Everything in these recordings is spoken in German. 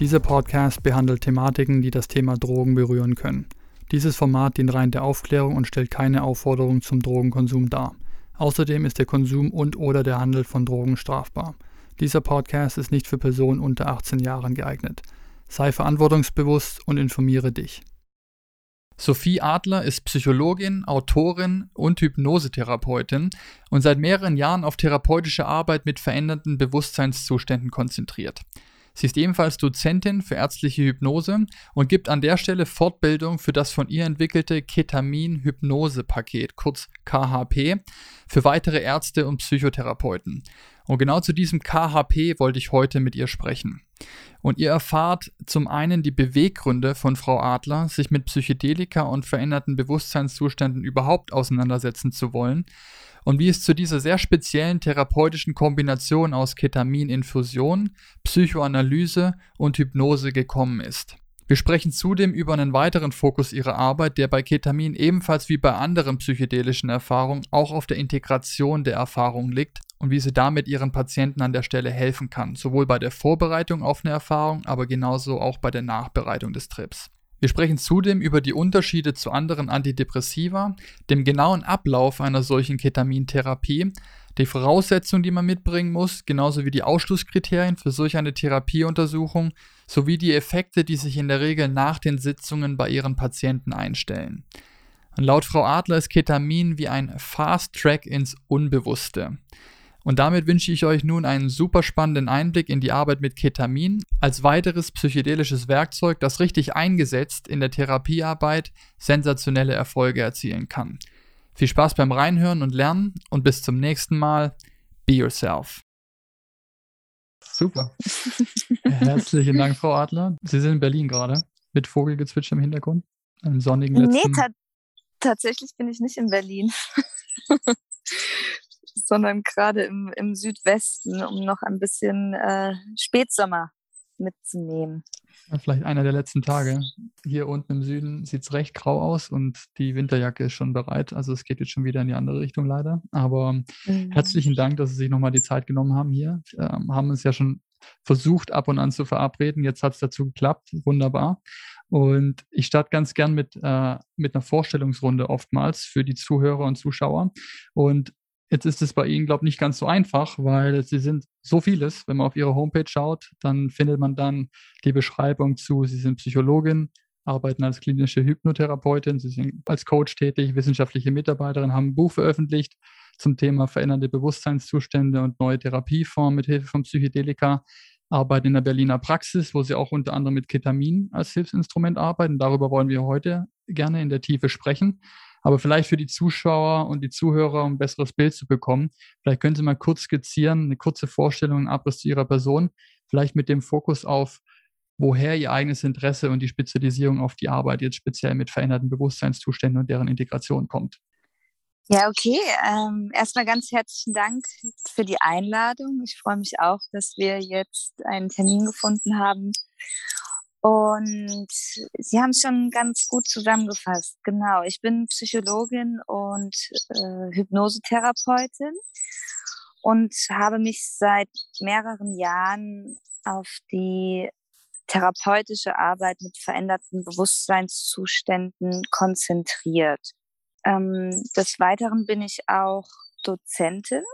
Dieser Podcast behandelt Thematiken, die das Thema Drogen berühren können. Dieses Format dient rein der Aufklärung und stellt keine Aufforderung zum Drogenkonsum dar. Außerdem ist der Konsum und/oder der Handel von Drogen strafbar. Dieser Podcast ist nicht für Personen unter 18 Jahren geeignet. Sei verantwortungsbewusst und informiere dich. Sophie Adler ist Psychologin, Autorin und Hypnosetherapeutin und seit mehreren Jahren auf therapeutische Arbeit mit veränderten Bewusstseinszuständen konzentriert. Sie ist ebenfalls Dozentin für ärztliche Hypnose und gibt an der Stelle Fortbildung für das von ihr entwickelte Ketamin-Hypnose-Paket, kurz KHP, für weitere Ärzte und Psychotherapeuten. Und genau zu diesem KHP wollte ich heute mit ihr sprechen. Und ihr erfahrt zum einen die Beweggründe von Frau Adler, sich mit Psychedelika und veränderten Bewusstseinszuständen überhaupt auseinandersetzen zu wollen und wie es zu dieser sehr speziellen therapeutischen Kombination aus Ketamininfusion, Psychoanalyse und Hypnose gekommen ist. Wir sprechen zudem über einen weiteren Fokus ihrer Arbeit, der bei Ketamin ebenfalls wie bei anderen psychedelischen Erfahrungen auch auf der Integration der Erfahrung liegt und wie sie damit ihren Patienten an der Stelle helfen kann, sowohl bei der Vorbereitung auf eine Erfahrung, aber genauso auch bei der Nachbereitung des Trips. Wir sprechen zudem über die Unterschiede zu anderen Antidepressiva, dem genauen Ablauf einer solchen Ketamintherapie, die Voraussetzungen, die man mitbringen muss, genauso wie die Ausschlusskriterien für solch eine Therapieuntersuchung, sowie die Effekte, die sich in der Regel nach den Sitzungen bei ihren Patienten einstellen. Und laut Frau Adler ist Ketamin wie ein Fast Track ins Unbewusste. Und damit wünsche ich euch nun einen super spannenden Einblick in die Arbeit mit Ketamin als weiteres psychedelisches Werkzeug, das richtig eingesetzt in der Therapiearbeit sensationelle Erfolge erzielen kann. Viel Spaß beim Reinhören und Lernen und bis zum nächsten Mal. Be yourself. Super. Herzlichen Dank, Frau Adler. Sie sind in Berlin gerade mit Vogelgezwitscher im Hintergrund. Einem sonnigen letzten. Nee, ta tatsächlich bin ich nicht in Berlin sondern gerade im, im Südwesten, um noch ein bisschen äh, Spätsommer mitzunehmen. vielleicht einer der letzten Tage. Hier unten im Süden sieht es recht grau aus und die Winterjacke ist schon bereit. Also es geht jetzt schon wieder in die andere Richtung leider. Aber mhm. herzlichen Dank, dass Sie sich nochmal die Zeit genommen haben hier. Ähm, haben uns ja schon versucht, ab und an zu verabreden. Jetzt hat es dazu geklappt. Wunderbar. Und ich starte ganz gern mit, äh, mit einer Vorstellungsrunde oftmals für die Zuhörer und Zuschauer. Und Jetzt ist es bei Ihnen, glaube ich, nicht ganz so einfach, weil Sie sind so vieles. Wenn man auf Ihre Homepage schaut, dann findet man dann die Beschreibung zu, Sie sind Psychologin, arbeiten als klinische Hypnotherapeutin, Sie sind als Coach tätig, wissenschaftliche Mitarbeiterin, haben ein Buch veröffentlicht zum Thema verändernde Bewusstseinszustände und neue Therapieformen mit Hilfe von Psychedelika, arbeiten in der Berliner Praxis, wo Sie auch unter anderem mit Ketamin als Hilfsinstrument arbeiten. Darüber wollen wir heute gerne in der Tiefe sprechen. Aber vielleicht für die Zuschauer und die Zuhörer, um ein besseres Bild zu bekommen, vielleicht können Sie mal kurz skizzieren, eine kurze Vorstellung, einen Abriss zu Ihrer Person, vielleicht mit dem Fokus auf, woher Ihr eigenes Interesse und die Spezialisierung auf die Arbeit jetzt speziell mit veränderten Bewusstseinszuständen und deren Integration kommt. Ja, okay. Ähm, erstmal ganz herzlichen Dank für die Einladung. Ich freue mich auch, dass wir jetzt einen Termin gefunden haben, und Sie haben es schon ganz gut zusammengefasst. Genau, ich bin Psychologin und äh, Hypnosetherapeutin und habe mich seit mehreren Jahren auf die therapeutische Arbeit mit veränderten Bewusstseinszuständen konzentriert. Ähm, des Weiteren bin ich auch Dozentin.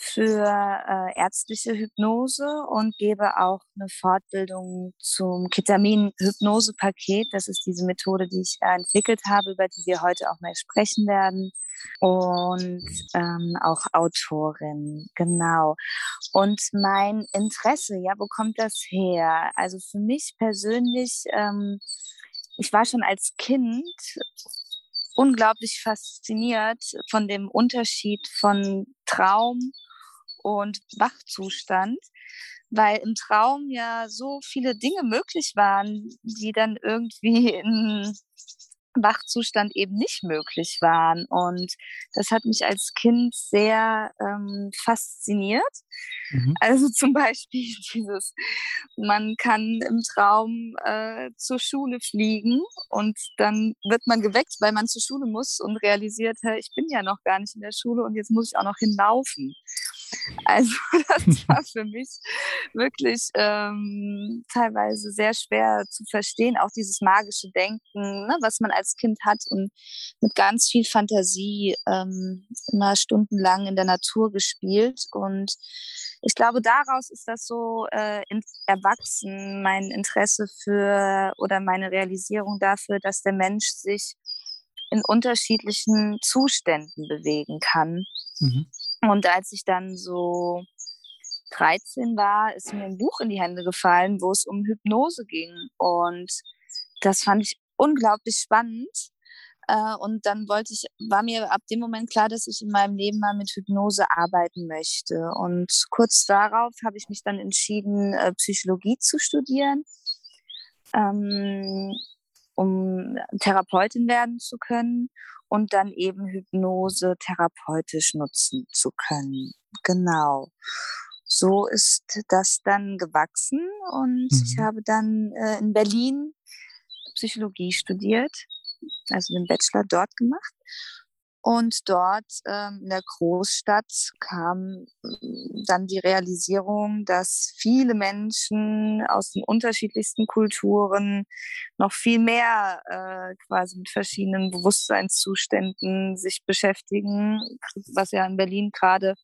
Für äh, ärztliche Hypnose und gebe auch eine Fortbildung zum Ketamin-Hypnose-Paket. Das ist diese Methode, die ich entwickelt habe, über die wir heute auch mal sprechen werden. Und ähm, auch Autorin, genau. Und mein Interesse, ja, wo kommt das her? Also für mich persönlich, ähm, ich war schon als Kind unglaublich fasziniert von dem Unterschied von Traum und Wachzustand, weil im Traum ja so viele Dinge möglich waren, die dann irgendwie in Wachzustand eben nicht möglich waren. Und das hat mich als Kind sehr ähm, fasziniert. Mhm. Also zum Beispiel dieses, man kann im Traum äh, zur Schule fliegen und dann wird man geweckt, weil man zur Schule muss und realisiert, hey, ich bin ja noch gar nicht in der Schule und jetzt muss ich auch noch hinlaufen. Also das war für mich wirklich ähm, teilweise sehr schwer zu verstehen, auch dieses magische Denken, ne, was man als Kind hat und mit ganz viel Fantasie ähm, immer stundenlang in der Natur gespielt. Und ich glaube, daraus ist das so äh, erwachsen, mein Interesse für oder meine Realisierung dafür, dass der Mensch sich in unterschiedlichen Zuständen bewegen kann. Mhm. Und als ich dann so 13 war, ist mir ein Buch in die Hände gefallen, wo es um Hypnose ging. Und das fand ich unglaublich spannend. Äh, und dann wollte ich, war mir ab dem Moment klar, dass ich in meinem Leben mal mit Hypnose arbeiten möchte. Und kurz darauf habe ich mich dann entschieden, äh, Psychologie zu studieren, ähm, um Therapeutin werden zu können und dann eben Hypnose therapeutisch nutzen zu können. Genau. So ist das dann gewachsen und mhm. ich habe dann äh, in Berlin Psychologie studiert, also den Bachelor dort gemacht und dort ähm, in der Großstadt kam mm, dann die Realisierung, dass viele Menschen aus den unterschiedlichsten Kulturen noch viel mehr äh, quasi mit verschiedenen Bewusstseinszuständen sich beschäftigen, was ja in Berlin gerade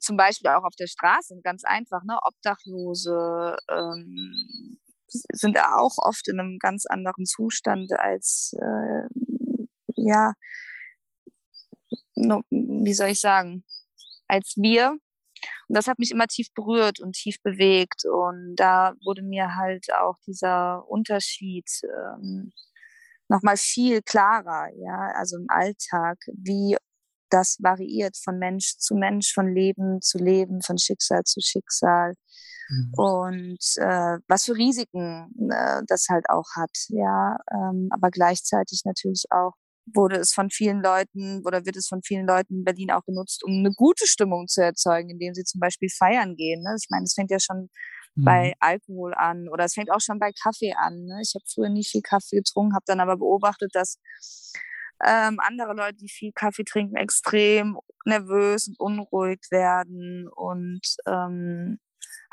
zum Beispiel auch auf der Straße, ganz einfach, ne, Obdachlose ähm, sind auch oft in einem ganz anderen Zustand als äh, ja wie soll ich sagen, als wir. Und das hat mich immer tief berührt und tief bewegt. Und da wurde mir halt auch dieser Unterschied ähm, nochmal viel klarer, ja, also im Alltag, wie das variiert von Mensch zu Mensch, von Leben zu Leben, von Schicksal zu Schicksal. Mhm. Und äh, was für Risiken äh, das halt auch hat, ja, ähm, aber gleichzeitig natürlich auch wurde es von vielen Leuten oder wird es von vielen Leuten in Berlin auch genutzt, um eine gute Stimmung zu erzeugen, indem sie zum Beispiel feiern gehen. Ne? Ich meine, es fängt ja schon mhm. bei Alkohol an oder es fängt auch schon bei Kaffee an. Ne? Ich habe früher nicht viel Kaffee getrunken, habe dann aber beobachtet, dass ähm, andere Leute, die viel Kaffee trinken, extrem nervös und unruhig werden und ähm,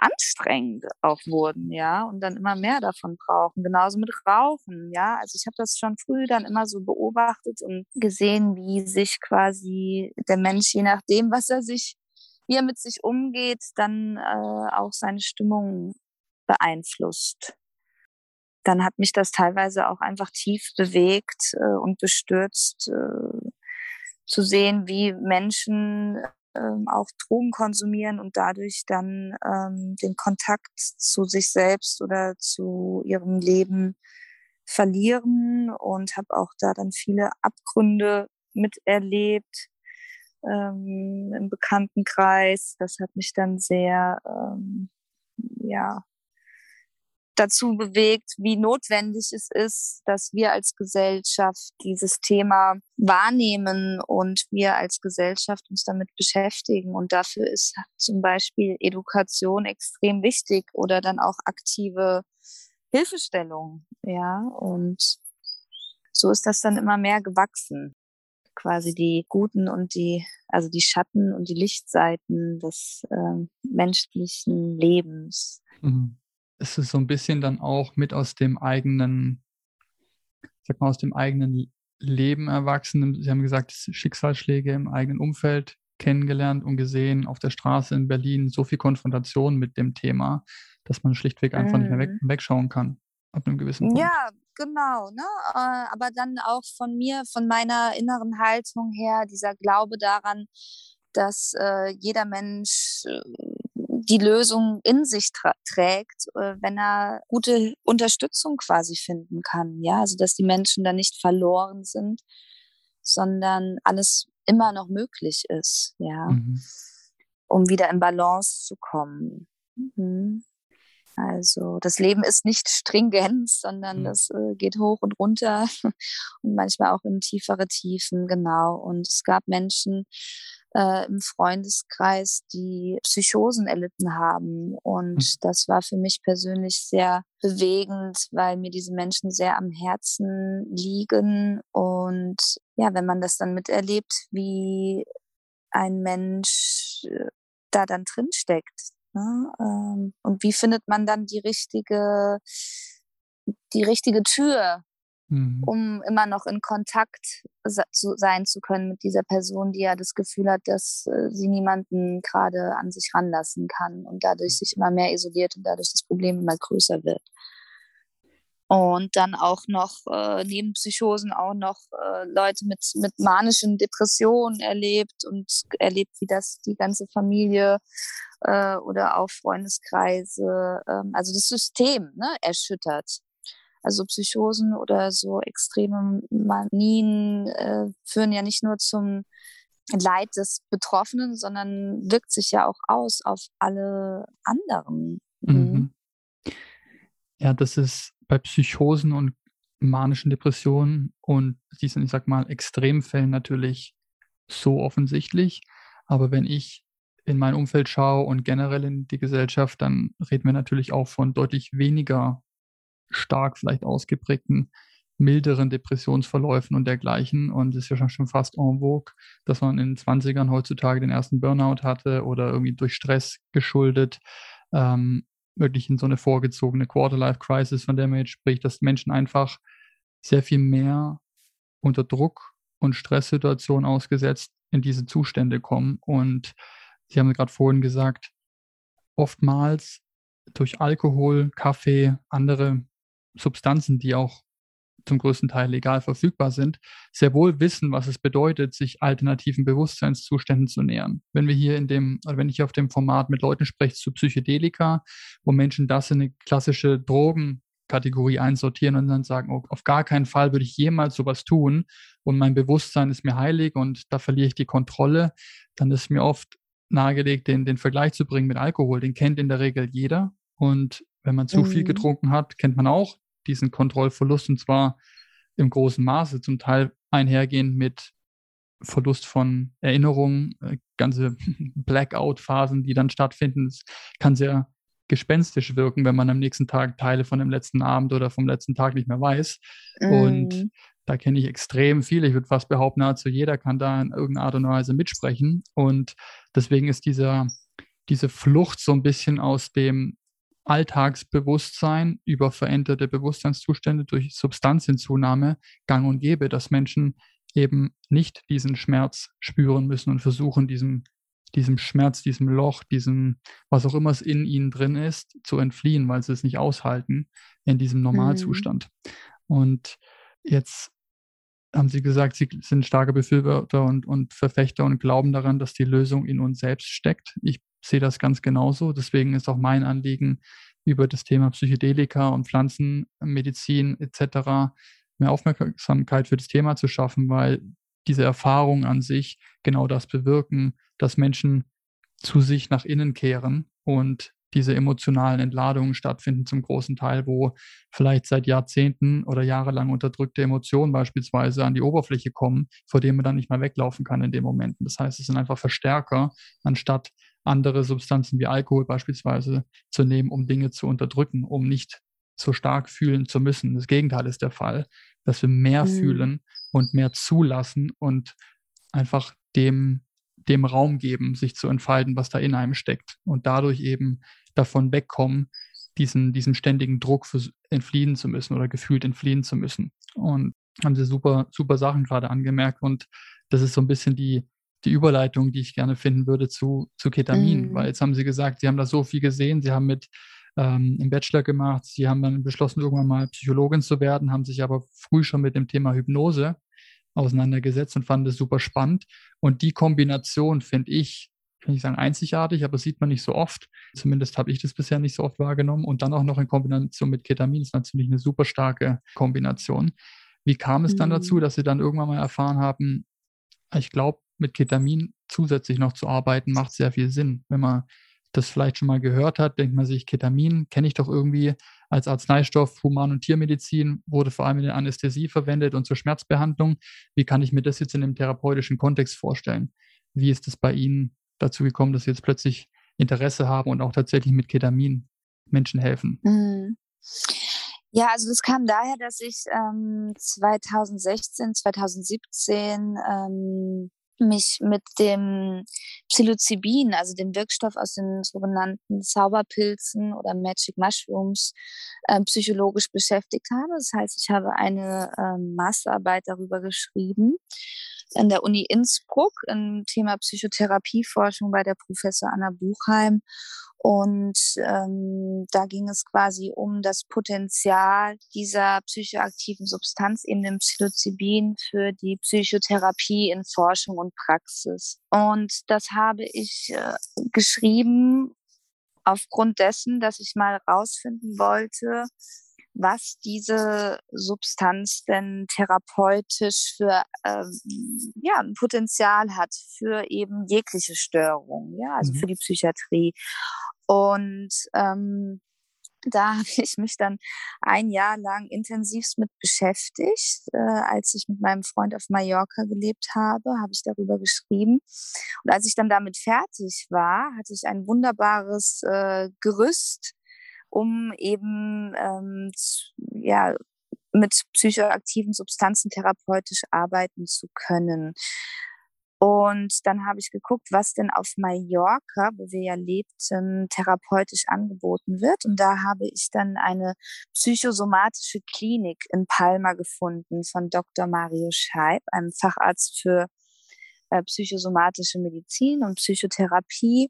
anstrengend auch wurden, ja, und dann immer mehr davon brauchen. Genauso mit Rauchen, ja. Also ich habe das schon früh dann immer so beobachtet und gesehen, wie sich quasi der Mensch, je nachdem, was er sich, wie er mit sich umgeht, dann äh, auch seine Stimmung beeinflusst. Dann hat mich das teilweise auch einfach tief bewegt äh, und bestürzt, äh, zu sehen, wie Menschen ähm, auch Drogen konsumieren und dadurch dann ähm, den Kontakt zu sich selbst oder zu ihrem Leben verlieren und habe auch da dann viele Abgründe miterlebt ähm, im Bekanntenkreis. Das hat mich dann sehr ähm, ja dazu bewegt, wie notwendig es ist, dass wir als Gesellschaft dieses Thema wahrnehmen und wir als Gesellschaft uns damit beschäftigen. Und dafür ist zum Beispiel Education extrem wichtig oder dann auch aktive Hilfestellung. Ja, und so ist das dann immer mehr gewachsen. Quasi die guten und die, also die Schatten und die Lichtseiten des äh, menschlichen Lebens. Mhm ist es so ein bisschen dann auch mit aus dem eigenen, sag mal, aus dem eigenen Leben erwachsen. Sie haben gesagt, Schicksalsschläge im eigenen Umfeld kennengelernt und gesehen auf der Straße in Berlin, so viel Konfrontation mit dem Thema, dass man schlichtweg einfach mm. nicht mehr weg, mhm. wegschauen kann ab einem gewissen Punkt. Ja, genau. Ne? Äh, aber dann auch von mir, von meiner inneren Haltung her, dieser Glaube daran, dass äh, jeder Mensch äh, die Lösung in sich trägt, äh, wenn er gute Unterstützung quasi finden kann. Ja, also dass die Menschen da nicht verloren sind, sondern alles immer noch möglich ist. Ja, mhm. um wieder in Balance zu kommen. Mhm. Also das Leben ist nicht stringent, sondern mhm. das äh, geht hoch und runter und manchmal auch in tiefere Tiefen, genau. Und es gab Menschen äh, im Freundeskreis, die Psychosen erlitten haben. Und mhm. das war für mich persönlich sehr bewegend, weil mir diese Menschen sehr am Herzen liegen. Und ja, wenn man das dann miterlebt, wie ein Mensch äh, da dann drin steckt, Ne? Ähm, und wie findet man dann die richtige, die richtige Tür, mhm. um immer noch in Kontakt zu sein zu können mit dieser Person, die ja das Gefühl hat, dass äh, sie niemanden gerade an sich ranlassen kann und dadurch sich immer mehr isoliert und dadurch das Problem immer größer wird und dann auch noch äh, neben Psychosen auch noch äh, Leute mit, mit manischen Depressionen erlebt und erlebt, wie das die ganze Familie äh, oder auch Freundeskreise, ähm, also das System ne, erschüttert. Also Psychosen oder so extreme Manien äh, führen ja nicht nur zum Leid des Betroffenen, sondern wirkt sich ja auch aus auf alle anderen. Mhm. mhm. Ja, das ist bei Psychosen und manischen Depressionen und diesen, ich sag mal, Extremfällen natürlich so offensichtlich. Aber wenn ich in mein Umfeld schaue und generell in die Gesellschaft, dann reden wir natürlich auch von deutlich weniger stark vielleicht ausgeprägten, milderen Depressionsverläufen und dergleichen. Und es ist ja schon fast en vogue, dass man in den 20ern heutzutage den ersten Burnout hatte oder irgendwie durch Stress geschuldet. Ähm, wirklich in so eine vorgezogene Quarter-Life-Crisis, von der man jetzt spricht, dass Menschen einfach sehr viel mehr unter Druck und Stresssituationen ausgesetzt in diese Zustände kommen. Und Sie haben gerade vorhin gesagt, oftmals durch Alkohol, Kaffee, andere Substanzen, die auch zum größten Teil legal verfügbar sind, sehr wohl wissen, was es bedeutet, sich alternativen Bewusstseinszuständen zu nähern. Wenn wir hier in dem, oder wenn ich auf dem Format mit Leuten spreche zu Psychedelika, wo Menschen das in eine klassische Drogenkategorie einsortieren und dann sagen, oh, auf gar keinen Fall würde ich jemals sowas tun und mein Bewusstsein ist mir heilig und da verliere ich die Kontrolle, dann ist mir oft nahegelegt, den, den Vergleich zu bringen mit Alkohol. Den kennt in der Regel jeder und wenn man zu mhm. viel getrunken hat, kennt man auch diesen Kontrollverlust und zwar im großen Maße, zum Teil einhergehend mit Verlust von Erinnerungen, äh, ganze Blackout-Phasen, die dann stattfinden. Es kann sehr gespenstisch wirken, wenn man am nächsten Tag Teile von dem letzten Abend oder vom letzten Tag nicht mehr weiß. Mm. Und da kenne ich extrem viele. Ich würde fast behaupten, nahezu jeder kann da in irgendeiner Art und Weise mitsprechen. Und deswegen ist dieser, diese Flucht so ein bisschen aus dem Alltagsbewusstsein über veränderte Bewusstseinszustände durch Substanzhinzunahme gang und gäbe, dass Menschen eben nicht diesen Schmerz spüren müssen und versuchen, diesem, diesem Schmerz, diesem Loch, diesem, was auch immer es in ihnen drin ist, zu entfliehen, weil sie es nicht aushalten in diesem Normalzustand. Mhm. Und jetzt haben Sie gesagt, Sie sind starke Befürworter und, und Verfechter und glauben daran, dass die Lösung in uns selbst steckt. Ich sehe das ganz genauso. Deswegen ist auch mein Anliegen, über das Thema Psychedelika und Pflanzenmedizin etc. mehr Aufmerksamkeit für das Thema zu schaffen, weil diese Erfahrungen an sich genau das bewirken, dass Menschen zu sich nach innen kehren und diese emotionalen Entladungen stattfinden zum großen Teil, wo vielleicht seit Jahrzehnten oder jahrelang unterdrückte Emotionen beispielsweise an die Oberfläche kommen, vor denen man dann nicht mehr weglaufen kann in den Momenten. Das heißt, es sind einfach Verstärker, anstatt andere Substanzen wie Alkohol beispielsweise zu nehmen, um Dinge zu unterdrücken, um nicht so stark fühlen zu müssen. Das Gegenteil ist der Fall, dass wir mehr mhm. fühlen und mehr zulassen und einfach dem, dem Raum geben, sich zu entfalten, was da in einem steckt und dadurch eben davon wegkommen, diesen, diesem ständigen Druck für, entfliehen zu müssen oder gefühlt entfliehen zu müssen. Und haben sie super, super Sachen gerade angemerkt und das ist so ein bisschen die, die Überleitung, die ich gerne finden würde zu, zu Ketamin, mhm. weil jetzt haben Sie gesagt, Sie haben da so viel gesehen, Sie haben mit ähm, im Bachelor gemacht, Sie haben dann beschlossen, irgendwann mal Psychologin zu werden, haben sich aber früh schon mit dem Thema Hypnose auseinandergesetzt und fanden es super spannend. Und die Kombination finde ich, kann ich sagen, einzigartig, aber sieht man nicht so oft. Zumindest habe ich das bisher nicht so oft wahrgenommen. Und dann auch noch in Kombination mit Ketamin ist natürlich eine super starke Kombination. Wie kam es dann dazu, mhm. dass Sie dann irgendwann mal erfahren haben, ich glaube, mit Ketamin zusätzlich noch zu arbeiten, macht sehr viel Sinn. Wenn man das vielleicht schon mal gehört hat, denkt man sich, Ketamin kenne ich doch irgendwie als Arzneistoff, Human- und Tiermedizin, wurde vor allem in der Anästhesie verwendet und zur Schmerzbehandlung. Wie kann ich mir das jetzt in einem therapeutischen Kontext vorstellen? Wie ist es bei Ihnen dazu gekommen, dass Sie jetzt plötzlich Interesse haben und auch tatsächlich mit Ketamin Menschen helfen? Mhm. Ja, also das kam daher, dass ich ähm, 2016, 2017 ähm, mich mit dem Psilocybin, also dem Wirkstoff aus den sogenannten Zauberpilzen oder Magic Mushrooms, äh, psychologisch beschäftigt habe. Das heißt, ich habe eine äh, Masterarbeit darüber geschrieben an der Uni Innsbruck im Thema Psychotherapieforschung bei der Professor Anna Buchheim. Und ähm, da ging es quasi um das Potenzial dieser psychoaktiven Substanz, eben dem Psilocybin, für die Psychotherapie in Forschung und Praxis. Und das habe ich äh, geschrieben aufgrund dessen, dass ich mal rausfinden wollte, was diese Substanz denn therapeutisch für ähm, ja, ein Potenzial hat für eben jegliche Störung, ja, also mhm. für die Psychiatrie. Und ähm, da habe ich mich dann ein Jahr lang intensivst mit beschäftigt. Äh, als ich mit meinem Freund auf Mallorca gelebt habe, habe ich darüber geschrieben. Und als ich dann damit fertig war, hatte ich ein wunderbares äh, Gerüst, um eben ähm, ja, mit psychoaktiven Substanzen therapeutisch arbeiten zu können. Und dann habe ich geguckt, was denn auf Mallorca, wo wir ja lebten, therapeutisch angeboten wird. Und da habe ich dann eine psychosomatische Klinik in Palma gefunden von Dr. Mario Scheib, einem Facharzt für äh, psychosomatische Medizin und Psychotherapie.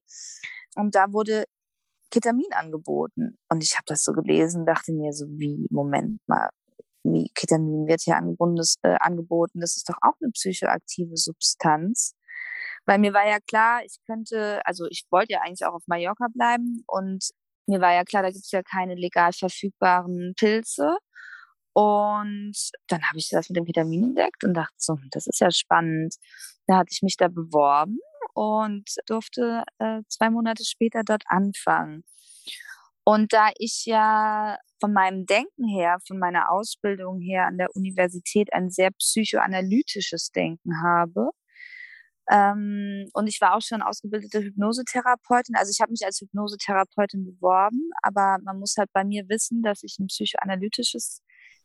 Und da wurde Ketamin angeboten. Und ich habe das so gelesen, dachte mir so, wie, Moment mal, wie Ketamin wird hier angeboten äh, angeboten, das ist doch auch eine psychoaktive Substanz. Weil mir war ja klar, ich könnte, also ich wollte ja eigentlich auch auf Mallorca bleiben und mir war ja klar, da gibt es ja keine legal verfügbaren Pilze. Und dann habe ich das mit dem Ketamin entdeckt und dachte so, das ist ja spannend. Da hatte ich mich da beworben und durfte äh, zwei Monate später dort anfangen. Und da ich ja von meinem Denken her, von meiner Ausbildung her an der Universität ein sehr psychoanalytisches Denken habe, ähm, und ich war auch schon ausgebildete Hypnosetherapeutin. Also ich habe mich als Hypnosetherapeutin beworben, aber man muss halt bei mir wissen, dass ich ein psychoanalytisches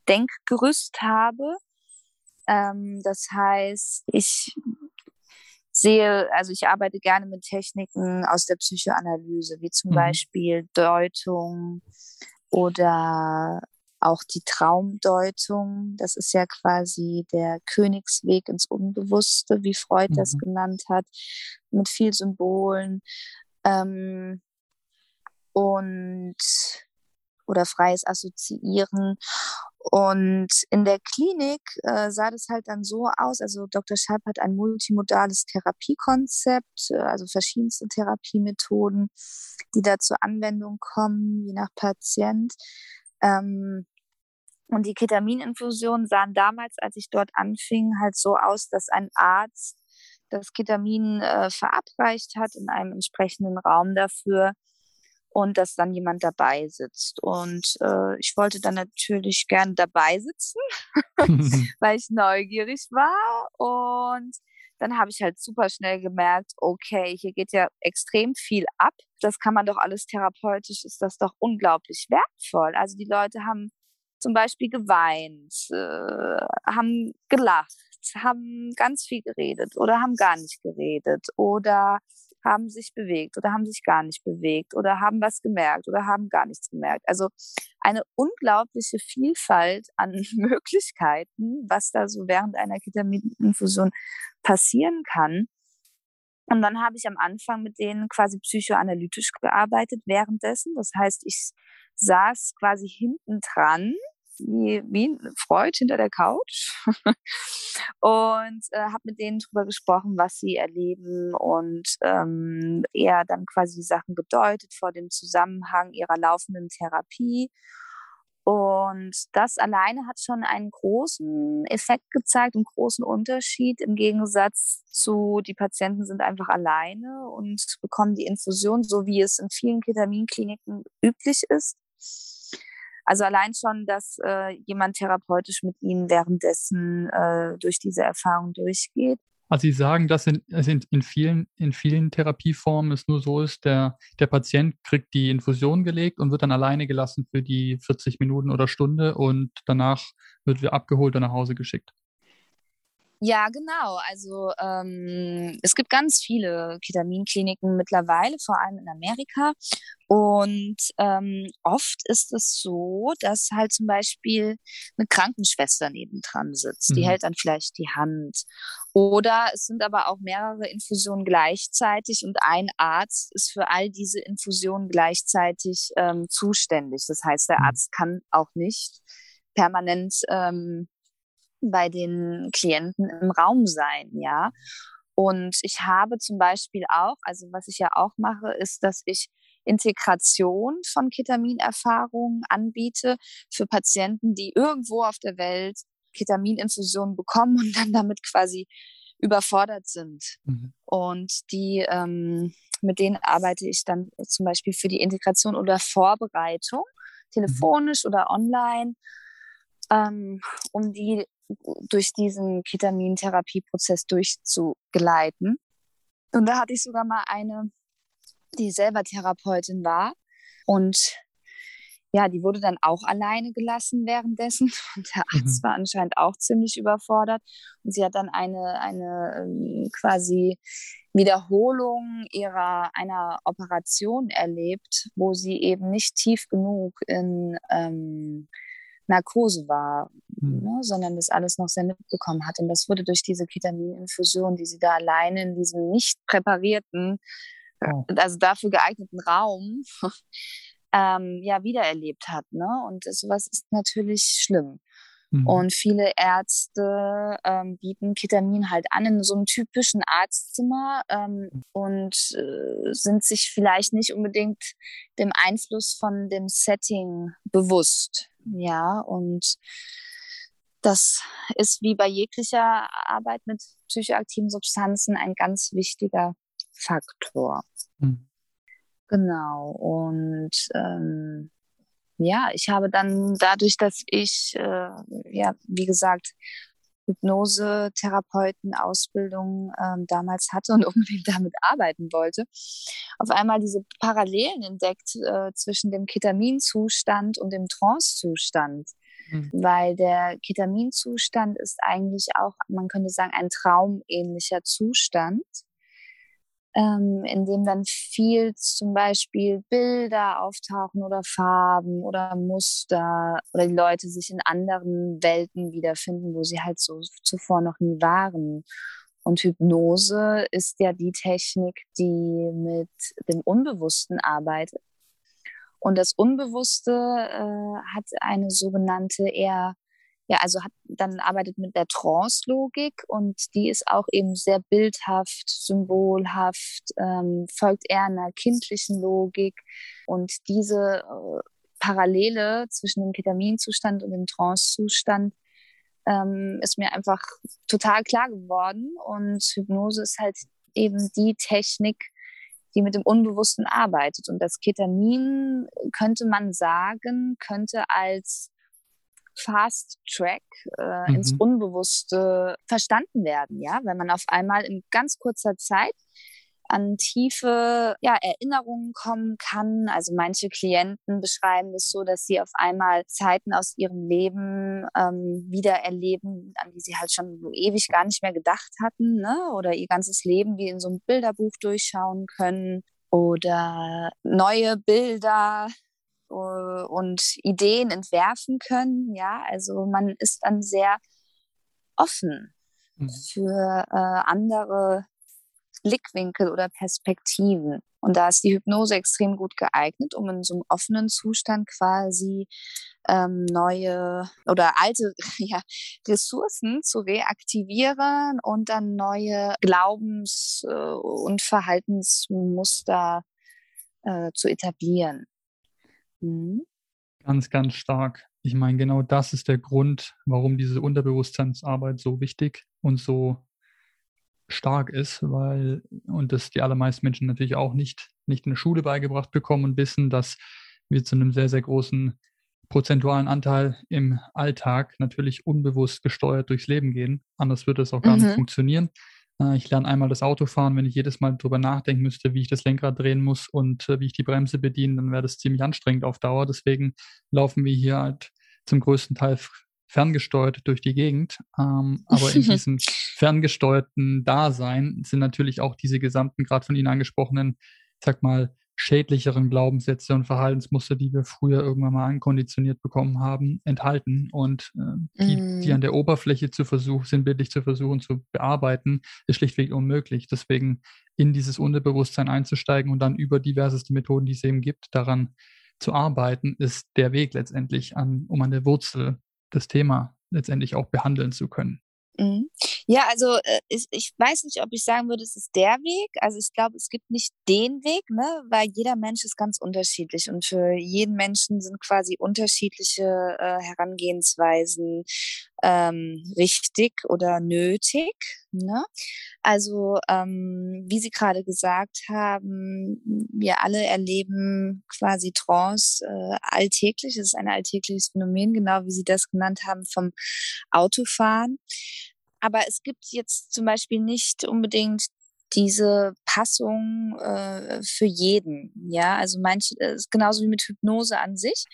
Denkgerüst habe. Ähm, das heißt, ich sehe, also ich arbeite gerne mit Techniken aus der Psychoanalyse, wie zum mhm. Beispiel Deutung oder auch die Traumdeutung. Das ist ja quasi der Königsweg ins Unbewusste, wie Freud mhm. das genannt hat, mit viel Symbolen. Ähm, und oder freies Assoziieren. Und in der Klinik äh, sah das halt dann so aus. Also Dr. Schalp hat ein multimodales Therapiekonzept, äh, also verschiedenste Therapiemethoden, die da zur Anwendung kommen, je nach Patient. Ähm, und die Ketamininfusionen sahen damals, als ich dort anfing, halt so aus, dass ein Arzt das Ketamin äh, verabreicht hat in einem entsprechenden Raum dafür und dass dann jemand dabei sitzt. Und äh, ich wollte dann natürlich gern dabei sitzen, weil ich neugierig war. Und dann habe ich halt super schnell gemerkt, okay, hier geht ja extrem viel ab. Das kann man doch alles therapeutisch, ist das doch unglaublich wertvoll. Also die Leute haben zum Beispiel geweint, äh, haben gelacht, haben ganz viel geredet oder haben gar nicht geredet oder haben sich bewegt oder haben sich gar nicht bewegt oder haben was gemerkt oder haben gar nichts gemerkt. Also eine unglaubliche Vielfalt an Möglichkeiten, was da so während einer Ketamininfusion passieren kann. Und dann habe ich am Anfang mit denen quasi psychoanalytisch gearbeitet währenddessen. Das heißt, ich saß quasi hinten dran, wie, wie Freud hinter der Couch und äh, habe mit denen drüber gesprochen, was sie erleben und ähm, eher dann quasi Sachen gedeutet vor dem Zusammenhang ihrer laufenden Therapie und das alleine hat schon einen großen Effekt gezeigt, einen großen Unterschied im Gegensatz zu, die Patienten sind einfach alleine und bekommen die Infusion, so wie es in vielen Ketaminkliniken üblich ist. Also allein schon, dass äh, jemand therapeutisch mit ihnen währenddessen äh, durch diese Erfahrung durchgeht, also Sie sagen, dass in, in, vielen, in vielen Therapieformen es nur so ist, der, der Patient kriegt die Infusion gelegt und wird dann alleine gelassen für die 40 Minuten oder Stunde und danach wird wir abgeholt und nach Hause geschickt. Ja, genau. Also ähm, es gibt ganz viele Ketaminkliniken mittlerweile, vor allem in Amerika. Und ähm, oft ist es so, dass halt zum Beispiel eine Krankenschwester nebendran sitzt. Mhm. Die hält dann vielleicht die Hand. Oder es sind aber auch mehrere Infusionen gleichzeitig und ein Arzt ist für all diese Infusionen gleichzeitig ähm, zuständig. Das heißt, der mhm. Arzt kann auch nicht permanent ähm, bei den Klienten im Raum sein, ja. Und ich habe zum Beispiel auch, also was ich ja auch mache, ist, dass ich Integration von Ketaminerfahrungen anbiete für Patienten, die irgendwo auf der Welt Ketamininfusionen bekommen und dann damit quasi überfordert sind. Mhm. Und die, ähm, mit denen arbeite ich dann zum Beispiel für die Integration oder Vorbereitung, mhm. telefonisch mhm. oder online, ähm, um die durch diesen Ketamintherapieprozess durchzugeleiten. Und da hatte ich sogar mal eine, die selber Therapeutin war. Und ja, die wurde dann auch alleine gelassen währenddessen. Und der Arzt mhm. war anscheinend auch ziemlich überfordert. Und sie hat dann eine, eine ähm, quasi Wiederholung ihrer einer Operation erlebt, wo sie eben nicht tief genug in ähm, Narkose war, mhm. ne, sondern das alles noch sehr mitbekommen hat. Und das wurde durch diese Ketamininfusion, die sie da alleine in diesem nicht präparierten, oh. also dafür geeigneten Raum, ähm, ja, wiedererlebt hat. Ne? Und sowas ist natürlich schlimm. Mhm. Und viele Ärzte ähm, bieten Ketamin halt an in so einem typischen Arztzimmer ähm, und äh, sind sich vielleicht nicht unbedingt dem Einfluss von dem Setting bewusst. Ja, und das ist wie bei jeglicher Arbeit mit psychoaktiven Substanzen ein ganz wichtiger Faktor. Mhm. Genau. Und ähm, ja, ich habe dann dadurch, dass ich, äh, ja, wie gesagt, Hypnose-Therapeuten-Ausbildung ähm, damals hatte und unbedingt damit arbeiten wollte, auf einmal diese Parallelen entdeckt äh, zwischen dem Ketaminzustand und dem Trance-Zustand. Mhm. Weil der Ketaminzustand ist eigentlich auch, man könnte sagen, ein traumähnlicher Zustand ähm, in dem dann viel zum Beispiel Bilder auftauchen oder Farben oder Muster oder die Leute sich in anderen Welten wiederfinden, wo sie halt so zuvor noch nie waren. Und Hypnose ist ja die Technik, die mit dem Unbewussten arbeitet. Und das Unbewusste äh, hat eine sogenannte eher ja, also hat dann arbeitet mit der Trance-Logik und die ist auch eben sehr bildhaft, symbolhaft, ähm, folgt eher einer kindlichen Logik. Und diese äh, Parallele zwischen dem Ketaminzustand und dem Trance-Zustand ähm, ist mir einfach total klar geworden. Und Hypnose ist halt eben die Technik, die mit dem Unbewussten arbeitet. Und das Ketamin könnte man sagen, könnte als Fast Track äh, mhm. ins Unbewusste verstanden werden, ja, wenn man auf einmal in ganz kurzer Zeit an tiefe ja, Erinnerungen kommen kann. Also manche Klienten beschreiben es so, dass sie auf einmal Zeiten aus ihrem Leben ähm, wieder erleben, an die sie halt schon ewig gar nicht mehr gedacht hatten, ne? oder ihr ganzes Leben wie in so einem Bilderbuch durchschauen können oder neue Bilder und Ideen entwerfen können. Ja, also man ist dann sehr offen mhm. für äh, andere Blickwinkel oder Perspektiven. Und da ist die Hypnose extrem gut geeignet, um in so einem offenen Zustand quasi ähm, neue oder alte ja, Ressourcen zu reaktivieren und dann neue Glaubens- äh, und Verhaltensmuster äh, zu etablieren. Mhm. Ganz, ganz stark. Ich meine, genau das ist der Grund, warum diese Unterbewusstseinsarbeit so wichtig und so stark ist, weil, und das die allermeisten Menschen natürlich auch nicht, nicht in der Schule beigebracht bekommen und wissen, dass wir zu einem sehr, sehr großen prozentualen Anteil im Alltag natürlich unbewusst gesteuert durchs Leben gehen. Anders würde es auch gar mhm. nicht funktionieren. Äh, ich lerne einmal das Autofahren, wenn ich jedes Mal darüber nachdenken müsste, wie ich das Lenkrad drehen muss und äh, wie ich die Bremse bediene, dann wäre das ziemlich anstrengend auf Dauer. Deswegen laufen wir hier halt zum größten Teil ferngesteuert durch die Gegend. Ähm, aber in diesem ferngesteuerten Dasein sind natürlich auch diese gesamten, gerade von Ihnen angesprochenen, sag mal, schädlicheren Glaubenssätze und Verhaltensmuster, die wir früher irgendwann mal ankonditioniert bekommen haben, enthalten. Und äh, die, mm. die an der Oberfläche zu versuchen, sinnbildlich zu versuchen zu bearbeiten, ist schlichtweg unmöglich. Deswegen in dieses Unterbewusstsein einzusteigen und dann über diverseste Methoden, die es eben gibt, daran zu arbeiten, ist der Weg letztendlich, an, um an der Wurzel das Thema letztendlich auch behandeln zu können. Mhm. Ja, also äh, ich, ich weiß nicht, ob ich sagen würde, es ist der Weg. Also ich glaube, es gibt nicht den Weg, ne, weil jeder Mensch ist ganz unterschiedlich und für jeden Menschen sind quasi unterschiedliche äh, Herangehensweisen ähm, richtig oder nötig. Ne? Also ähm, wie Sie gerade gesagt haben, wir alle erleben quasi Trance äh, alltäglich. Es ist ein alltägliches Phänomen, genau wie Sie das genannt haben vom Autofahren. Aber es gibt jetzt zum Beispiel nicht unbedingt diese Passung äh, für jeden. Ja, also manche, äh, ist genauso wie mit Hypnose an sich.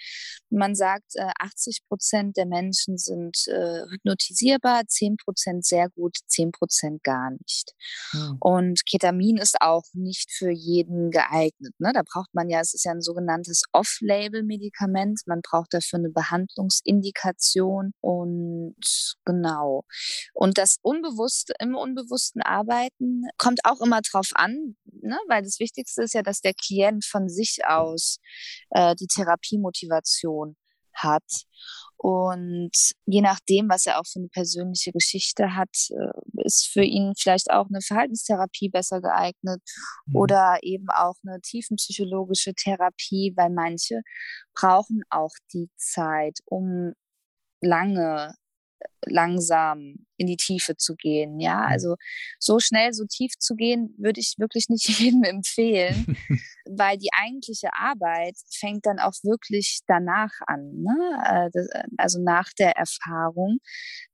Man sagt, äh, 80 Prozent der Menschen sind äh, hypnotisierbar, 10 Prozent sehr gut, 10 Prozent gar nicht. Mhm. Und Ketamin ist auch nicht für jeden geeignet. Ne? Da braucht man ja, es ist ja ein sogenanntes Off-Label-Medikament. Man braucht dafür eine Behandlungsindikation und genau. Und das Unbewusste, im unbewussten Arbeiten kommt auch immer drauf an, ne? weil das Wichtigste ist ja, dass der Klient von sich aus äh, die Therapiemotivation hat. Und je nachdem, was er auch für eine persönliche Geschichte hat, äh, ist für ihn vielleicht auch eine Verhaltenstherapie besser geeignet mhm. oder eben auch eine tiefenpsychologische Therapie, weil manche brauchen auch die Zeit, um lange langsam in die Tiefe zu gehen. Ja, mhm. also so schnell, so tief zu gehen, würde ich wirklich nicht jedem empfehlen, weil die eigentliche Arbeit fängt dann auch wirklich danach an, ne? Äh, äh, also nach der Erfahrung.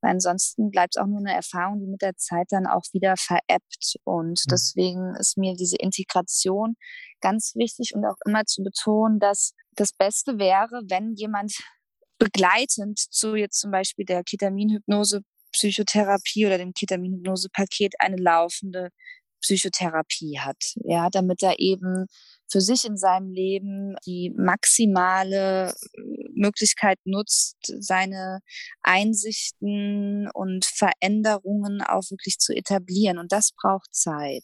Weil ansonsten bleibt es auch nur eine Erfahrung, die mit der Zeit dann auch wieder veräppt. Und mhm. deswegen ist mir diese Integration ganz wichtig und auch immer zu betonen, dass das Beste wäre, wenn jemand begleitend zu jetzt zum Beispiel der Ketaminhypnose Psychotherapie oder dem Ketaminhypnose-Paket eine laufende Psychotherapie hat, ja, damit er eben für sich in seinem Leben die maximale äh, Möglichkeit nutzt, seine Einsichten und Veränderungen auch wirklich zu etablieren. Und das braucht Zeit.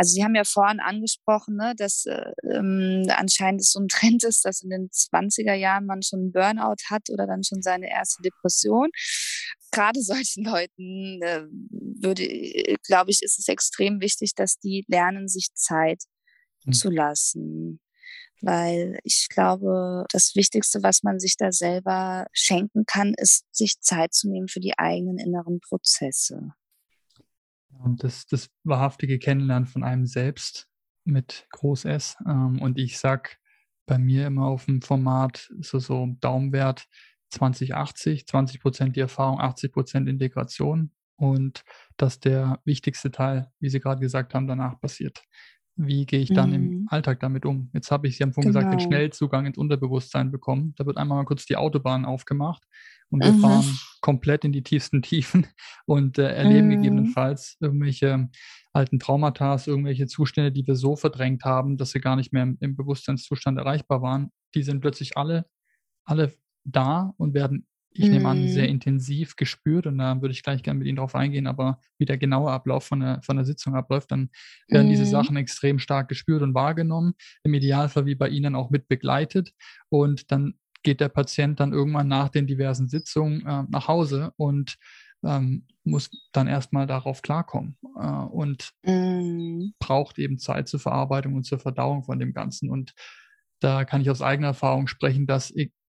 Also Sie haben ja vorhin angesprochen, ne, dass äh, ähm, anscheinend es so ein Trend ist, dass in den 20er Jahren man schon einen Burnout hat oder dann schon seine erste Depression. Gerade solchen Leuten äh, würde, äh, glaube ich, ist es extrem wichtig, dass die lernen, sich Zeit mhm. zu lassen. Weil ich glaube, das Wichtigste, was man sich da selber schenken kann, ist, sich Zeit zu nehmen für die eigenen inneren Prozesse. Und das, das wahrhaftige Kennenlernen von einem selbst mit Groß S. Ähm, und ich sag bei mir immer auf dem Format so, so Daumenwert 2080, 20 Prozent die Erfahrung, 80 Prozent Integration und dass der wichtigste Teil, wie Sie gerade gesagt haben, danach passiert wie gehe ich dann mhm. im Alltag damit um? Jetzt habe ich, Sie haben vorhin genau. gesagt, den genau. Schnellzugang ins Unterbewusstsein bekommen. Da wird einmal mal kurz die Autobahn aufgemacht und wir mhm. fahren komplett in die tiefsten Tiefen und äh, erleben mhm. gegebenenfalls irgendwelche alten Traumata, irgendwelche Zustände, die wir so verdrängt haben, dass sie gar nicht mehr im, im Bewusstseinszustand erreichbar waren. Die sind plötzlich alle, alle da und werden ich nehme an, sehr mhm. intensiv gespürt und da würde ich gleich gerne mit Ihnen drauf eingehen, aber wie der genaue Ablauf von der, von der Sitzung abläuft, dann werden mhm. diese Sachen extrem stark gespürt und wahrgenommen, im Idealfall wie bei Ihnen auch mit begleitet und dann geht der Patient dann irgendwann nach den diversen Sitzungen äh, nach Hause und ähm, muss dann erstmal darauf klarkommen äh, und mhm. braucht eben Zeit zur Verarbeitung und zur Verdauung von dem Ganzen. Und da kann ich aus eigener Erfahrung sprechen, dass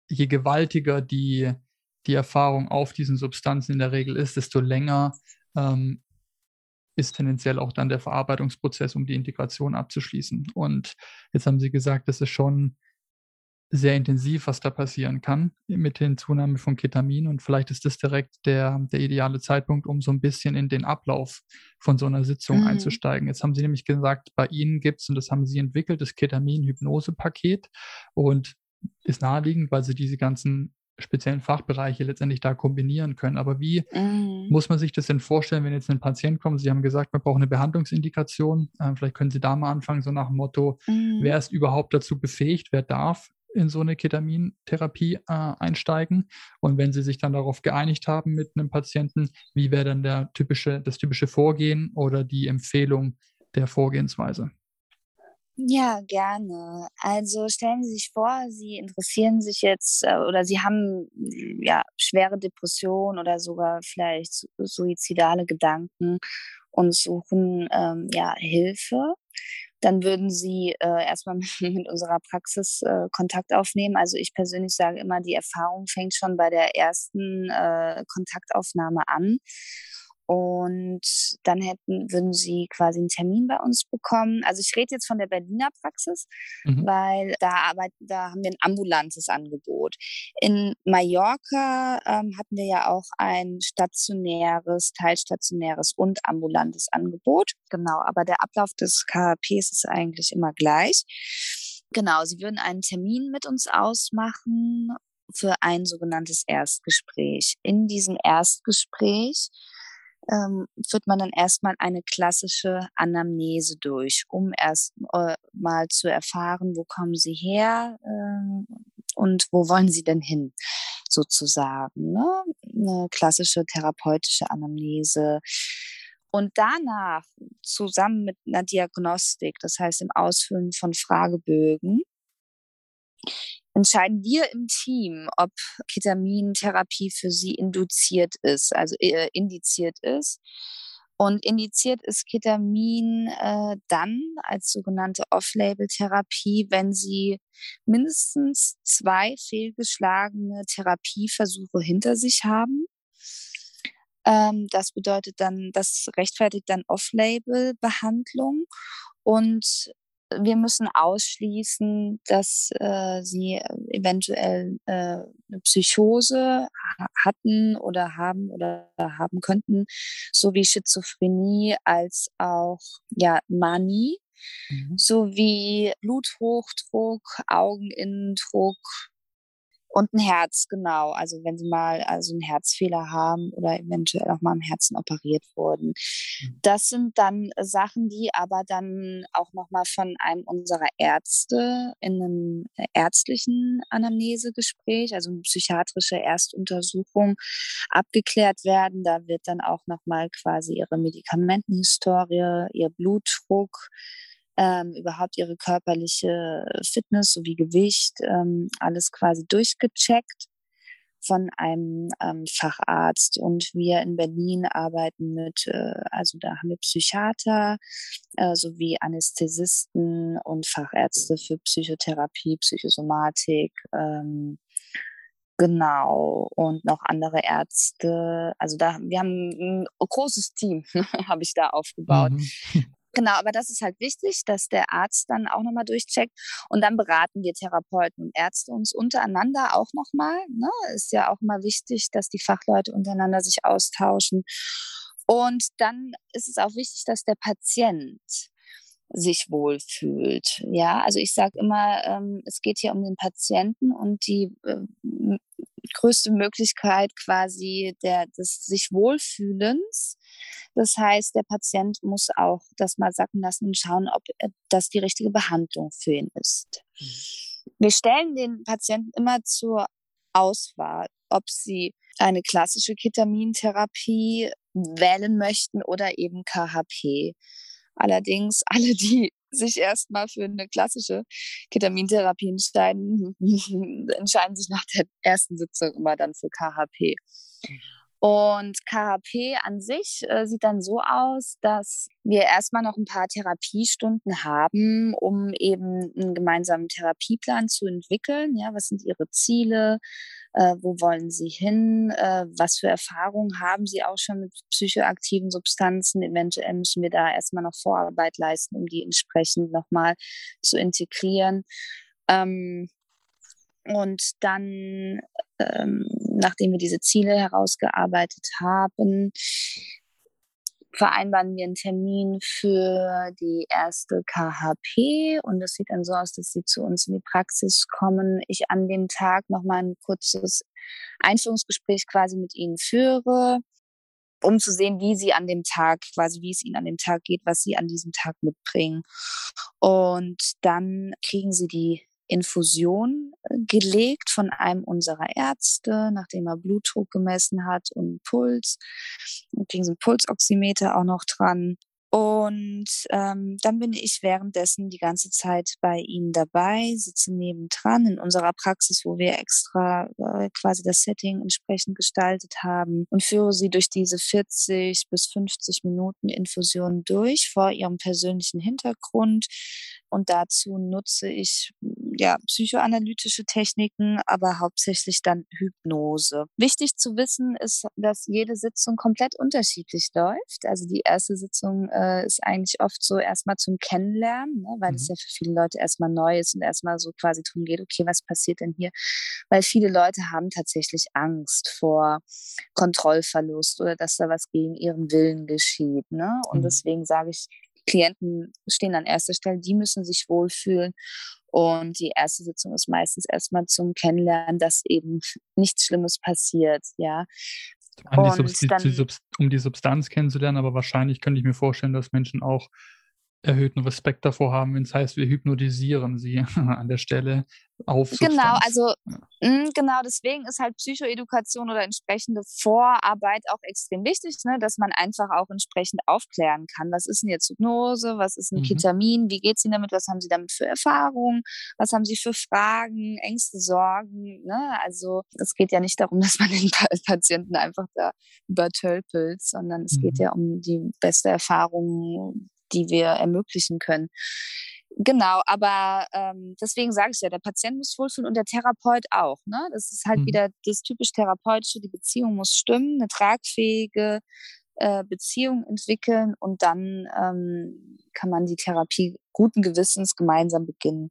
je gewaltiger die die Erfahrung auf diesen Substanzen in der Regel ist, desto länger ähm, ist tendenziell auch dann der Verarbeitungsprozess, um die Integration abzuschließen. Und jetzt haben Sie gesagt, das ist schon sehr intensiv, was da passieren kann mit den Zunahme von Ketamin. Und vielleicht ist das direkt der, der ideale Zeitpunkt, um so ein bisschen in den Ablauf von so einer Sitzung mhm. einzusteigen. Jetzt haben Sie nämlich gesagt, bei Ihnen gibt es, und das haben Sie entwickelt, das Ketamin-Hypnose-Paket. Und ist naheliegend, weil Sie diese ganzen speziellen Fachbereiche letztendlich da kombinieren können. Aber wie mhm. muss man sich das denn vorstellen, wenn jetzt ein Patient kommt? Sie haben gesagt, man braucht eine Behandlungsindikation. Äh, vielleicht können Sie da mal anfangen, so nach dem Motto, mhm. wer ist überhaupt dazu befähigt, wer darf in so eine Ketamintherapie äh, einsteigen? Und wenn Sie sich dann darauf geeinigt haben mit einem Patienten, wie wäre dann der typische, das typische Vorgehen oder die Empfehlung der Vorgehensweise? Ja, gerne. Also stellen Sie sich vor, Sie interessieren sich jetzt äh, oder Sie haben ja schwere Depression oder sogar vielleicht suizidale Gedanken und suchen ähm, ja Hilfe. Dann würden Sie äh, erstmal mit, mit unserer Praxis äh, Kontakt aufnehmen. Also ich persönlich sage immer, die Erfahrung fängt schon bei der ersten äh, Kontaktaufnahme an. Und dann hätten, würden sie quasi einen Termin bei uns bekommen. Also ich rede jetzt von der Berliner Praxis, mhm. weil da arbeit, da haben wir ein ambulantes Angebot. In Mallorca ähm, hatten wir ja auch ein stationäres, teilstationäres und ambulantes Angebot. Genau, aber der Ablauf des KHPs ist eigentlich immer gleich. Genau, sie würden einen Termin mit uns ausmachen für ein sogenanntes Erstgespräch. In diesem Erstgespräch ähm, führt man dann erstmal eine klassische Anamnese durch, um erst äh, zu erfahren, wo kommen Sie her äh, und wo wollen Sie denn hin, sozusagen. Ne? Eine klassische therapeutische Anamnese. Und danach zusammen mit einer Diagnostik, das heißt im Ausfüllen von Fragebögen, entscheiden wir im Team, ob Ketamintherapie für sie induziert ist, also äh, indiziert ist. Und indiziert ist Ketamin äh, dann als sogenannte Off-Label-Therapie, wenn sie mindestens zwei fehlgeschlagene Therapieversuche hinter sich haben. Ähm, das bedeutet dann, das rechtfertigt dann Off-Label-Behandlung. Und wir müssen ausschließen, dass äh, sie eventuell äh, eine Psychose hatten oder haben oder haben könnten, sowie Schizophrenie als auch ja Manie, mhm. sowie Bluthochdruck, Augeninnendruck, und ein Herz, genau. Also wenn sie mal also einen Herzfehler haben oder eventuell auch mal am Herzen operiert wurden. Mhm. Das sind dann Sachen, die aber dann auch nochmal von einem unserer Ärzte in einem ärztlichen Anamnesegespräch, also eine psychiatrische Erstuntersuchung, abgeklärt werden. Da wird dann auch nochmal quasi ihre Medikamentenhistorie, ihr Blutdruck, ähm, überhaupt ihre körperliche Fitness sowie Gewicht, ähm, alles quasi durchgecheckt von einem ähm, Facharzt. Und wir in Berlin arbeiten mit, äh, also da haben wir Psychiater äh, sowie Anästhesisten und Fachärzte für Psychotherapie, Psychosomatik. Ähm, Genau, und noch andere Ärzte. Also da, wir haben ein großes Team, habe ich da aufgebaut. Mhm. Genau, aber das ist halt wichtig, dass der Arzt dann auch nochmal durchcheckt und dann beraten wir Therapeuten und Ärzte uns untereinander auch nochmal. Ne? Ist ja auch immer wichtig, dass die Fachleute untereinander sich austauschen. Und dann ist es auch wichtig, dass der Patient sich wohlfühlt. Ja, also ich sage immer, ähm, es geht hier um den Patienten und die äh, größte Möglichkeit quasi der, des sich Wohlfühlens. Das heißt, der Patient muss auch das mal sacken lassen und schauen, ob äh, das die richtige Behandlung für ihn ist. Wir stellen den Patienten immer zur Auswahl ob sie eine klassische Ketamintherapie wählen möchten oder eben KHP. Allerdings alle, die sich erstmal für eine klassische Ketamintherapie entscheiden, entscheiden sich nach der ersten Sitzung immer dann für KHP. Und KHP an sich äh, sieht dann so aus, dass wir erstmal noch ein paar Therapiestunden haben, um eben einen gemeinsamen Therapieplan zu entwickeln. Ja, was sind Ihre Ziele? Äh, wo wollen Sie hin? Äh, was für Erfahrungen haben Sie auch schon mit psychoaktiven Substanzen? Eventuell müssen wir da erstmal noch Vorarbeit leisten, um die entsprechend nochmal zu integrieren. Ähm, und dann, ähm, nachdem wir diese Ziele herausgearbeitet haben, vereinbaren wir einen Termin für die erste KHP und das sieht dann so aus, dass sie zu uns in die Praxis kommen. Ich an dem Tag nochmal ein kurzes Einführungsgespräch quasi mit ihnen führe, um zu sehen, wie sie an dem Tag, quasi wie es ihnen an dem Tag geht, was sie an diesem Tag mitbringen. Und dann kriegen sie die Infusion äh, gelegt von einem unserer Ärzte, nachdem er Blutdruck gemessen hat und Puls. Dann kriegen sie einen Pulsoximeter auch noch dran. Und ähm, dann bin ich währenddessen die ganze Zeit bei ihnen dabei, sitze nebendran in unserer Praxis, wo wir extra äh, quasi das Setting entsprechend gestaltet haben und führe sie durch diese 40 bis 50 Minuten Infusion durch vor ihrem persönlichen Hintergrund. Und dazu nutze ich ja, psychoanalytische Techniken, aber hauptsächlich dann Hypnose. Wichtig zu wissen ist, dass jede Sitzung komplett unterschiedlich läuft. Also die erste Sitzung äh, ist eigentlich oft so erstmal zum Kennenlernen, ne, weil mhm. es ja für viele Leute erstmal neu ist und erstmal so quasi darum geht, okay, was passiert denn hier? Weil viele Leute haben tatsächlich Angst vor Kontrollverlust oder dass da was gegen ihren Willen geschieht. Ne? Und mhm. deswegen sage ich, Klienten stehen an erster Stelle, die müssen sich wohlfühlen und die erste Sitzung ist meistens erstmal zum Kennenlernen, dass eben nichts Schlimmes passiert, ja. Und die dann, um die Substanz kennenzulernen, aber wahrscheinlich könnte ich mir vorstellen, dass Menschen auch erhöhten Respekt davor haben, wenn es heißt, wir hypnotisieren sie an der Stelle auf Substanz. Genau, also mh, genau deswegen ist halt Psychoedukation oder entsprechende Vorarbeit auch extrem wichtig, ne, dass man einfach auch entsprechend aufklären kann. Was ist denn jetzt Hypnose? Was ist ein mhm. Ketamin? Wie geht es Ihnen damit? Was haben Sie damit für Erfahrungen? Was haben Sie für Fragen, Ängste, Sorgen? Ne? Also es geht ja nicht darum, dass man den Patienten einfach da übertölpelt, sondern es mhm. geht ja um die beste Erfahrung, die wir ermöglichen können. Genau, aber ähm, deswegen sage ich ja, der Patient muss wohlfühlen und der Therapeut auch. Ne? Das ist halt mhm. wieder das typisch Therapeutische, die Beziehung muss stimmen, eine tragfähige äh, Beziehung entwickeln und dann ähm, kann man die Therapie guten Gewissens gemeinsam beginnen.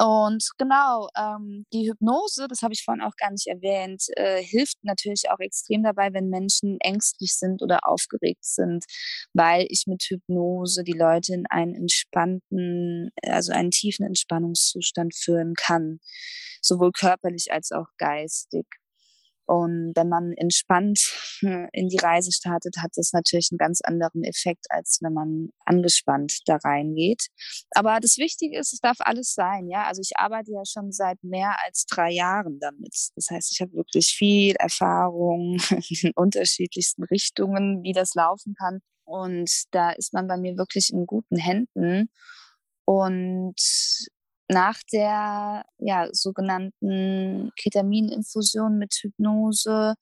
Und genau, ähm, die Hypnose, das habe ich vorhin auch gar nicht erwähnt, äh, hilft natürlich auch extrem dabei, wenn Menschen ängstlich sind oder aufgeregt sind, weil ich mit Hypnose die Leute in einen entspannten, also einen tiefen Entspannungszustand führen kann, sowohl körperlich als auch geistig. Und wenn man entspannt hm, in die Reise startet, hat das natürlich einen ganz anderen Effekt, als wenn man angespannt da reingeht. Aber das Wichtige ist, es darf alles sein. Ja, also ich arbeite ja schon seit mehr als drei Jahren damit. Das heißt, ich habe wirklich viel Erfahrung in unterschiedlichsten Richtungen, wie das laufen kann. Und da ist man bei mir wirklich in guten Händen. Und nach der ja, sogenannten Ketamininfusion mit Hypnose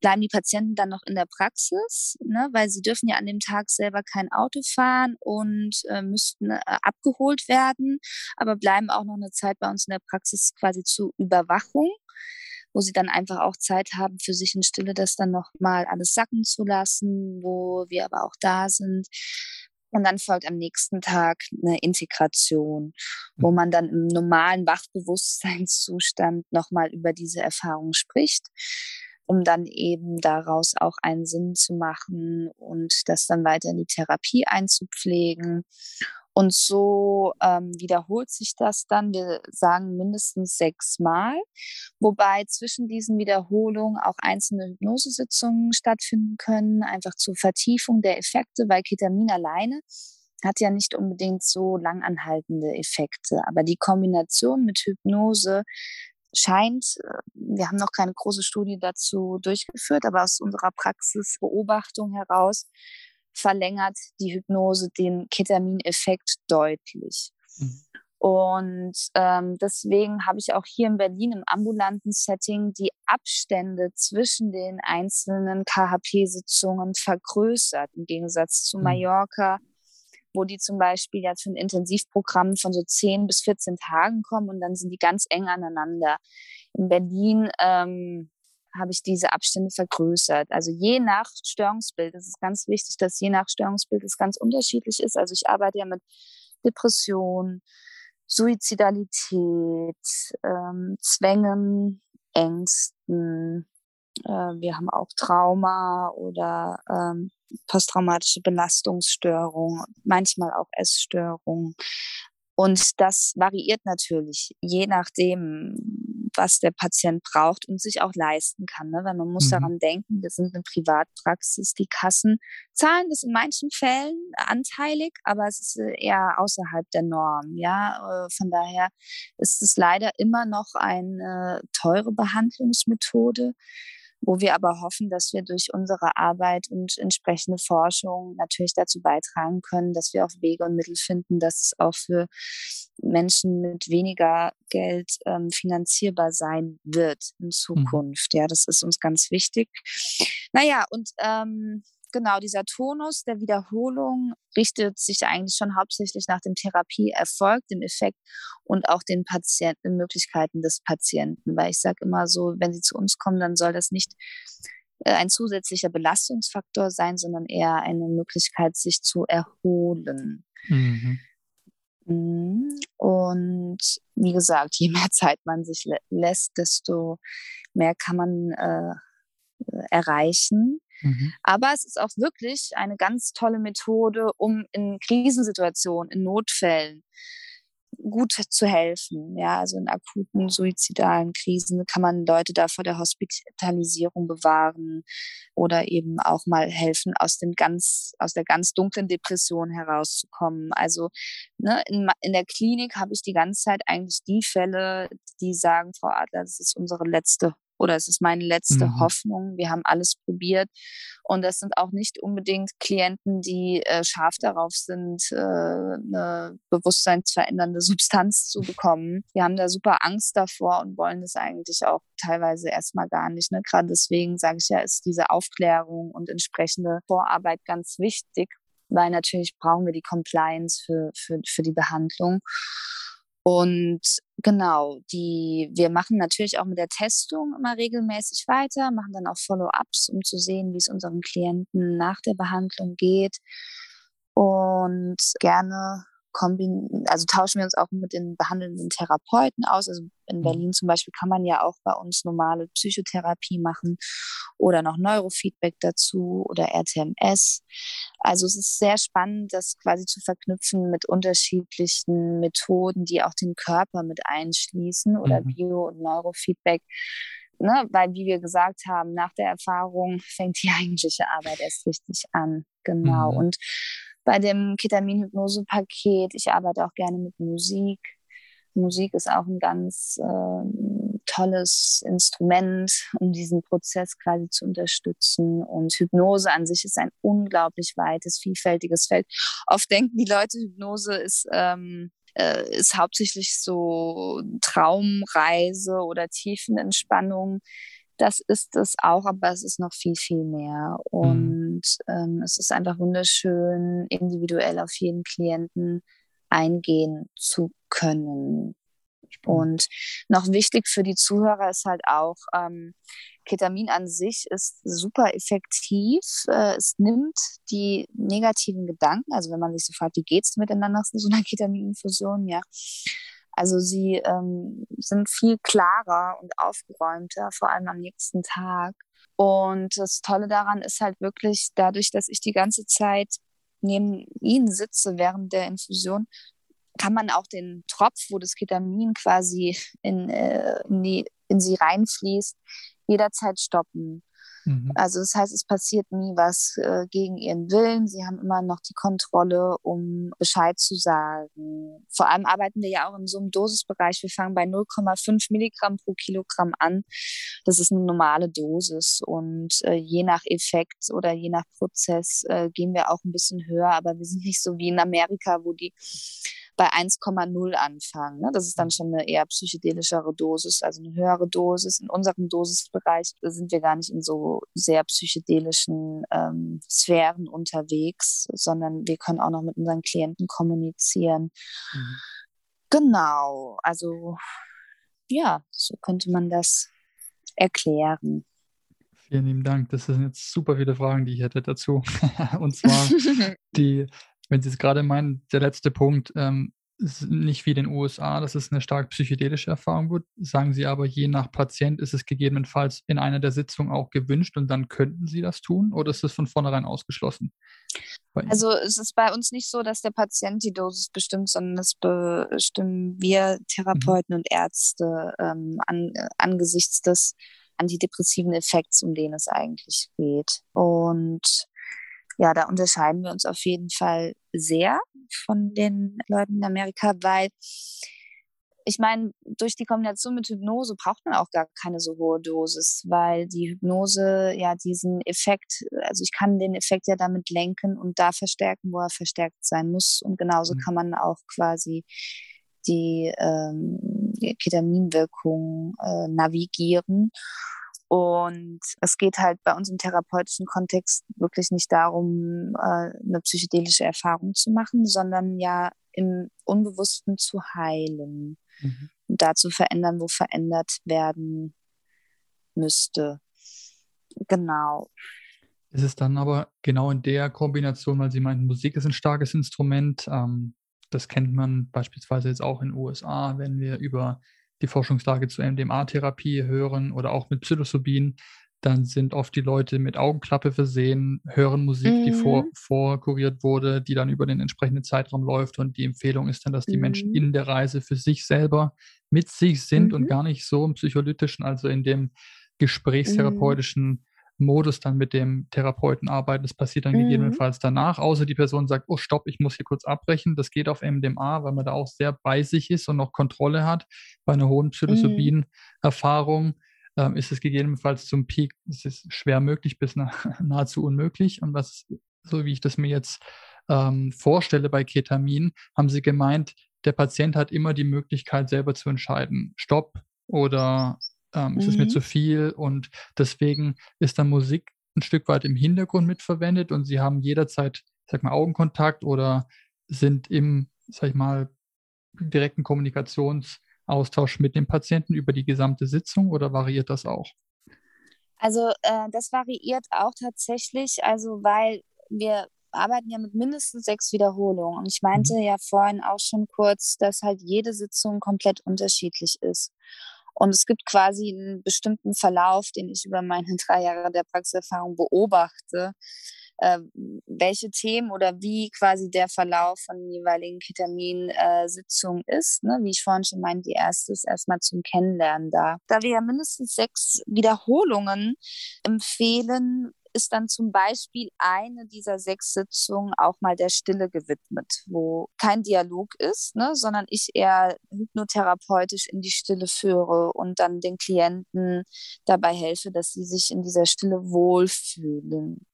bleiben die Patienten dann noch in der Praxis, ne, weil sie dürfen ja an dem Tag selber kein Auto fahren und äh, müssten äh, abgeholt werden, aber bleiben auch noch eine Zeit bei uns in der Praxis quasi zur Überwachung wo sie dann einfach auch Zeit haben, für sich in Stille das dann nochmal alles sacken zu lassen, wo wir aber auch da sind, und dann folgt am nächsten Tag eine Integration, wo hm. man dann im normalen Wachbewusstseinszustand nochmal über diese Erfahrung spricht, um dann eben daraus auch einen Sinn zu machen und das dann weiter in die Therapie einzupflegen und so ähm, wiederholt sich das dann, wir sagen mindestens sechsmal, wobei zwischen diesen Wiederholungen auch einzelne Hypnosesitzungen stattfinden können, einfach zur Vertiefung der Effekte, weil Ketamin alleine hat ja nicht unbedingt so langanhaltende Effekte, aber die Kombination mit Hypnose scheint, äh, wir haben noch keine große Studie dazu durchgeführt, aber aus unserer Praxisbeobachtung heraus verlängert die Hypnose den Ketamineffekt deutlich. Mhm. Und ähm, deswegen habe ich auch hier in Berlin im ambulanten Setting die Abstände zwischen den einzelnen KHP-Sitzungen vergrößert, im Gegensatz zu mhm. Mallorca, wo die zum Beispiel ja zu einem Intensivprogramm von so 10 bis 14 Tagen kommen und dann sind die ganz eng aneinander. In Berlin ähm, habe ich diese Abstände vergrößert. Also je nach Störungsbild, es ist ganz wichtig, dass je nach Störungsbild es ganz unterschiedlich ist. Also ich arbeite ja mit Depression, Suizidalität, ähm, Zwängen, Ängsten. Äh, wir haben auch Trauma oder ähm, posttraumatische Belastungsstörung, manchmal auch Essstörung. Und das variiert natürlich, je nachdem, was der Patient braucht und sich auch leisten kann. Ne? Weil man muss mhm. daran denken, wir sind eine Privatpraxis, die Kassen zahlen das in manchen Fällen anteilig, aber es ist äh, eher außerhalb der Norm. Ja, äh, von daher ist es leider immer noch eine teure Behandlungsmethode wo wir aber hoffen, dass wir durch unsere Arbeit und entsprechende Forschung natürlich dazu beitragen können, dass wir auch Wege und Mittel finden, dass es auch für Menschen mit weniger Geld ähm, finanzierbar sein wird in mhm. Zukunft. Mhm. Ja, das ist uns ganz wichtig. Naja, und ähm, genau, dieser Tonus der Wiederholung richtet sich eigentlich schon hauptsächlich nach dem Therapieerfolg, dem Effekt und auch den Patienten, Möglichkeiten des Patienten. Weil ich sage immer so, wenn sie zu uns kommen, dann soll das nicht äh, ein zusätzlicher Belastungsfaktor sein, sondern eher eine Möglichkeit, sich zu erholen. Mhm. mhm. Und wie gesagt, je mehr Zeit man sich lässt, desto mehr kann man äh, erreichen. Mhm. Aber es ist auch wirklich eine ganz tolle Methode, um in Krisensituationen, in Notfällen gut zu helfen. Ja, also in akuten suizidalen Krisen kann man Leute da vor der Hospitalisierung bewahren oder eben auch mal helfen, aus dem ganz, aus der ganz dunklen Depression herauszukommen. Also ne, in, in der Klinik habe ich die ganze Zeit eigentlich die Fälle, die sagen, Frau Adler, das ist unsere letzte oder es ist meine letzte mhm. Hoffnung. Wir haben alles probiert. Und das sind auch nicht unbedingt Klienten, die äh, scharf darauf sind, äh, eine bewusstseinsverändernde Substanz zu bekommen. Wir haben da super Angst davor und wollen das eigentlich auch teilweise erstmal gar nicht. Ne? Gerade deswegen sage ich ja, ist diese Aufklärung und entsprechende Vorarbeit ganz wichtig, weil natürlich brauchen wir die Compliance für, für, für die Behandlung. Und genau, die, wir machen natürlich auch mit der Testung immer regelmäßig weiter, machen dann auch Follow-ups, um zu sehen, wie es unseren Klienten nach der Behandlung geht. Und gerne kombin also tauschen wir uns auch mit den behandelnden Therapeuten aus. Also in mhm. Berlin zum Beispiel kann man ja auch bei uns normale Psychotherapie machen oder noch Neurofeedback dazu oder RTMS. Also es ist sehr spannend, das quasi zu verknüpfen mit unterschiedlichen Methoden, die auch den Körper mit einschließen oder mhm. Bio- und Neurofeedback. Ne, weil, wie wir gesagt haben, nach der Erfahrung fängt die eigentliche Arbeit erst richtig an. Genau. Mhm. Und bei dem Ketamin-Hypnose-Paket. Ich arbeite auch gerne mit Musik. Musik ist auch ein ganz äh, tolles Instrument, um diesen Prozess quasi zu unterstützen. Und Hypnose an sich ist ein unglaublich weites, vielfältiges Feld. Oft denken die Leute, Hypnose ist, ähm, äh, ist hauptsächlich so Traumreise oder Tiefenentspannung. Das ist es auch, aber es ist noch viel, viel mehr. Mhm. Und ähm, es ist einfach wunderschön, individuell auf jeden Klienten eingehen zu können. Und noch wichtig für die Zuhörer ist halt auch, ähm, Ketamin an sich ist super effektiv. Äh, es nimmt die negativen Gedanken, also wenn man sich so fragt, wie geht's miteinander in so einer Ketamininfusion, ja, also sie ähm, sind viel klarer und aufgeräumter, vor allem am nächsten Tag. Und das Tolle daran ist halt wirklich, dadurch, dass ich die ganze Zeit neben ihnen sitze während der Infusion, kann man auch den Tropf, wo das Ketamin quasi in, äh, in, die, in sie reinfließt, jederzeit stoppen. Mhm. Also das heißt, es passiert nie was äh, gegen ihren Willen. Sie haben immer noch die Kontrolle, um Bescheid zu sagen. Vor allem arbeiten wir ja auch in so einem Dosisbereich. Wir fangen bei 0,5 Milligramm pro Kilogramm an. Das ist eine normale Dosis und äh, je nach Effekt oder je nach Prozess äh, gehen wir auch ein bisschen höher. Aber wir sind nicht so wie in Amerika, wo die bei 1,0 anfangen. Ne? Das ist dann mhm. schon eine eher psychedelischere Dosis, also eine höhere Dosis. In unserem Dosisbereich sind wir gar nicht in so sehr psychedelischen ähm, Sphären unterwegs, sondern wir können auch noch mit unseren Klienten kommunizieren. Mhm. Genau, also ja, so könnte man das erklären. Vielen lieben Dank. Das sind jetzt super viele Fragen, die ich hätte dazu. Und zwar die wenn Sie es gerade meinen, der letzte Punkt, ähm, nicht wie in den USA, dass es eine stark psychedelische Erfahrung wird, sagen Sie aber, je nach Patient ist es gegebenenfalls in einer der Sitzungen auch gewünscht und dann könnten Sie das tun oder ist das von vornherein ausgeschlossen? Also es ist bei uns nicht so, dass der Patient die Dosis bestimmt, sondern das bestimmen wir Therapeuten mhm. und Ärzte ähm, an, äh, angesichts des antidepressiven Effekts, um den es eigentlich geht. Und ja, da unterscheiden wir uns auf jeden Fall sehr von den Leuten in Amerika, weil ich meine, durch die Kombination mit Hypnose braucht man auch gar keine so hohe Dosis, weil die Hypnose ja diesen Effekt, also ich kann den Effekt ja damit lenken und da verstärken, wo er verstärkt sein muss. Und genauso mhm. kann man auch quasi die, ähm, Ketaminwirkung äh, navigieren. Und es geht halt bei uns im therapeutischen Kontext wirklich nicht darum, äh, eine psychedelische Erfahrung zu machen, sondern ja im Unbewussten zu heilen mhm. und da zu verändern, wo verändert werden müsste. Genau. Es ist dann aber genau in der Kombination, weil Sie meinten, Musik ist ein starkes Instrument. Ähm, das kennt man beispielsweise jetzt auch in den USA, wenn wir über die Forschungslage zur MDMA-Therapie hören oder auch mit Psilocybin, dann sind oft die Leute mit Augenklappe versehen, hören Musik, mhm. die vor, vorkuriert wurde, die dann über den entsprechenden Zeitraum läuft. Und die Empfehlung ist dann, dass die mhm. Menschen in der Reise für sich selber mit sich sind mhm. und gar nicht so im psycholytischen, also in dem gesprächstherapeutischen mhm. Modus dann mit dem Therapeuten arbeiten. Das passiert dann mhm. gegebenenfalls danach, außer die Person sagt, oh stopp, ich muss hier kurz abbrechen. Das geht auf MDMA, weil man da auch sehr bei sich ist und noch Kontrolle hat. Bei einer hohen Psilocybin-Erfahrung ähm, ist es gegebenenfalls zum Peak, es ist schwer möglich bis nah, nahezu unmöglich. Und was, so wie ich das mir jetzt ähm, vorstelle bei Ketamin, haben sie gemeint, der Patient hat immer die Möglichkeit, selber zu entscheiden, Stopp oder ähm, mhm. ist es mir zu viel und deswegen ist dann Musik ein Stück weit im Hintergrund mitverwendet und sie haben jederzeit, sag mal, Augenkontakt oder sind im, sag ich mal, direkten Kommunikationsaustausch mit dem Patienten über die gesamte Sitzung oder variiert das auch? Also äh, das variiert auch tatsächlich, also weil wir arbeiten ja mit mindestens sechs Wiederholungen. Und ich meinte mhm. ja vorhin auch schon kurz, dass halt jede Sitzung komplett unterschiedlich ist. Und es gibt quasi einen bestimmten Verlauf, den ich über meine drei Jahre der Praxiserfahrung beobachte, äh, welche Themen oder wie quasi der Verlauf von jeweiligen Ketaminsitzungen äh, ist. Ne? Wie ich vorhin schon meinte, die erste ist erstmal zum Kennenlernen da. Da wir ja mindestens sechs Wiederholungen empfehlen, ist dann zum Beispiel eine dieser sechs Sitzungen auch mal der Stille gewidmet, wo kein Dialog ist, ne, sondern ich eher hypnotherapeutisch in die Stille führe und dann den Klienten dabei helfe, dass sie sich in dieser Stille wohlfühlen.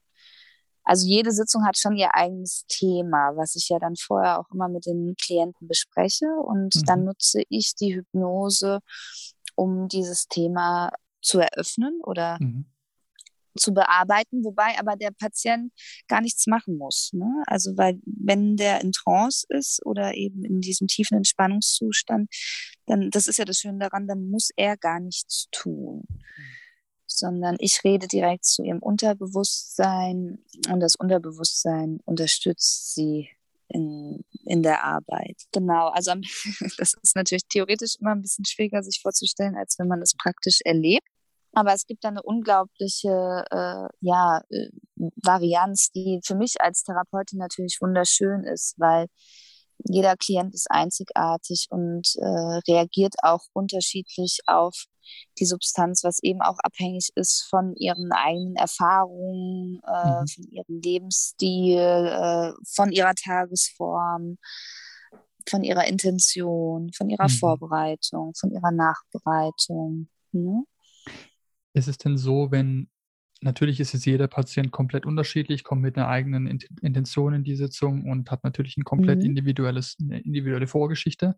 Also jede Sitzung hat schon ihr eigenes Thema, was ich ja dann vorher auch immer mit den Klienten bespreche. Und mhm. dann nutze ich die Hypnose, um dieses Thema zu eröffnen oder mhm zu bearbeiten, wobei aber der Patient gar nichts machen muss. Ne? Also weil wenn der in Trance ist oder eben in diesem tiefen Entspannungszustand, dann, das ist ja das Schöne daran, dann muss er gar nichts tun. Sondern ich rede direkt zu ihrem Unterbewusstsein und das Unterbewusstsein unterstützt sie in, in der Arbeit. Genau, also das ist natürlich theoretisch immer ein bisschen schwieriger sich vorzustellen, als wenn man es praktisch erlebt. Aber es gibt da eine unglaubliche äh, ja, äh, Varianz, die für mich als Therapeutin natürlich wunderschön ist, weil jeder Klient ist einzigartig und äh, reagiert auch unterschiedlich auf die Substanz, was eben auch abhängig ist von ihren eigenen Erfahrungen, äh, mhm. von ihrem Lebensstil, äh, von ihrer Tagesform, von ihrer Intention, von ihrer mhm. Vorbereitung, von ihrer Nachbereitung. Ne? Ist es denn so, wenn natürlich ist jetzt jeder Patient komplett unterschiedlich, kommt mit einer eigenen Intention in die Sitzung und hat natürlich ein komplett mhm. individuelles, eine individuelle Vorgeschichte.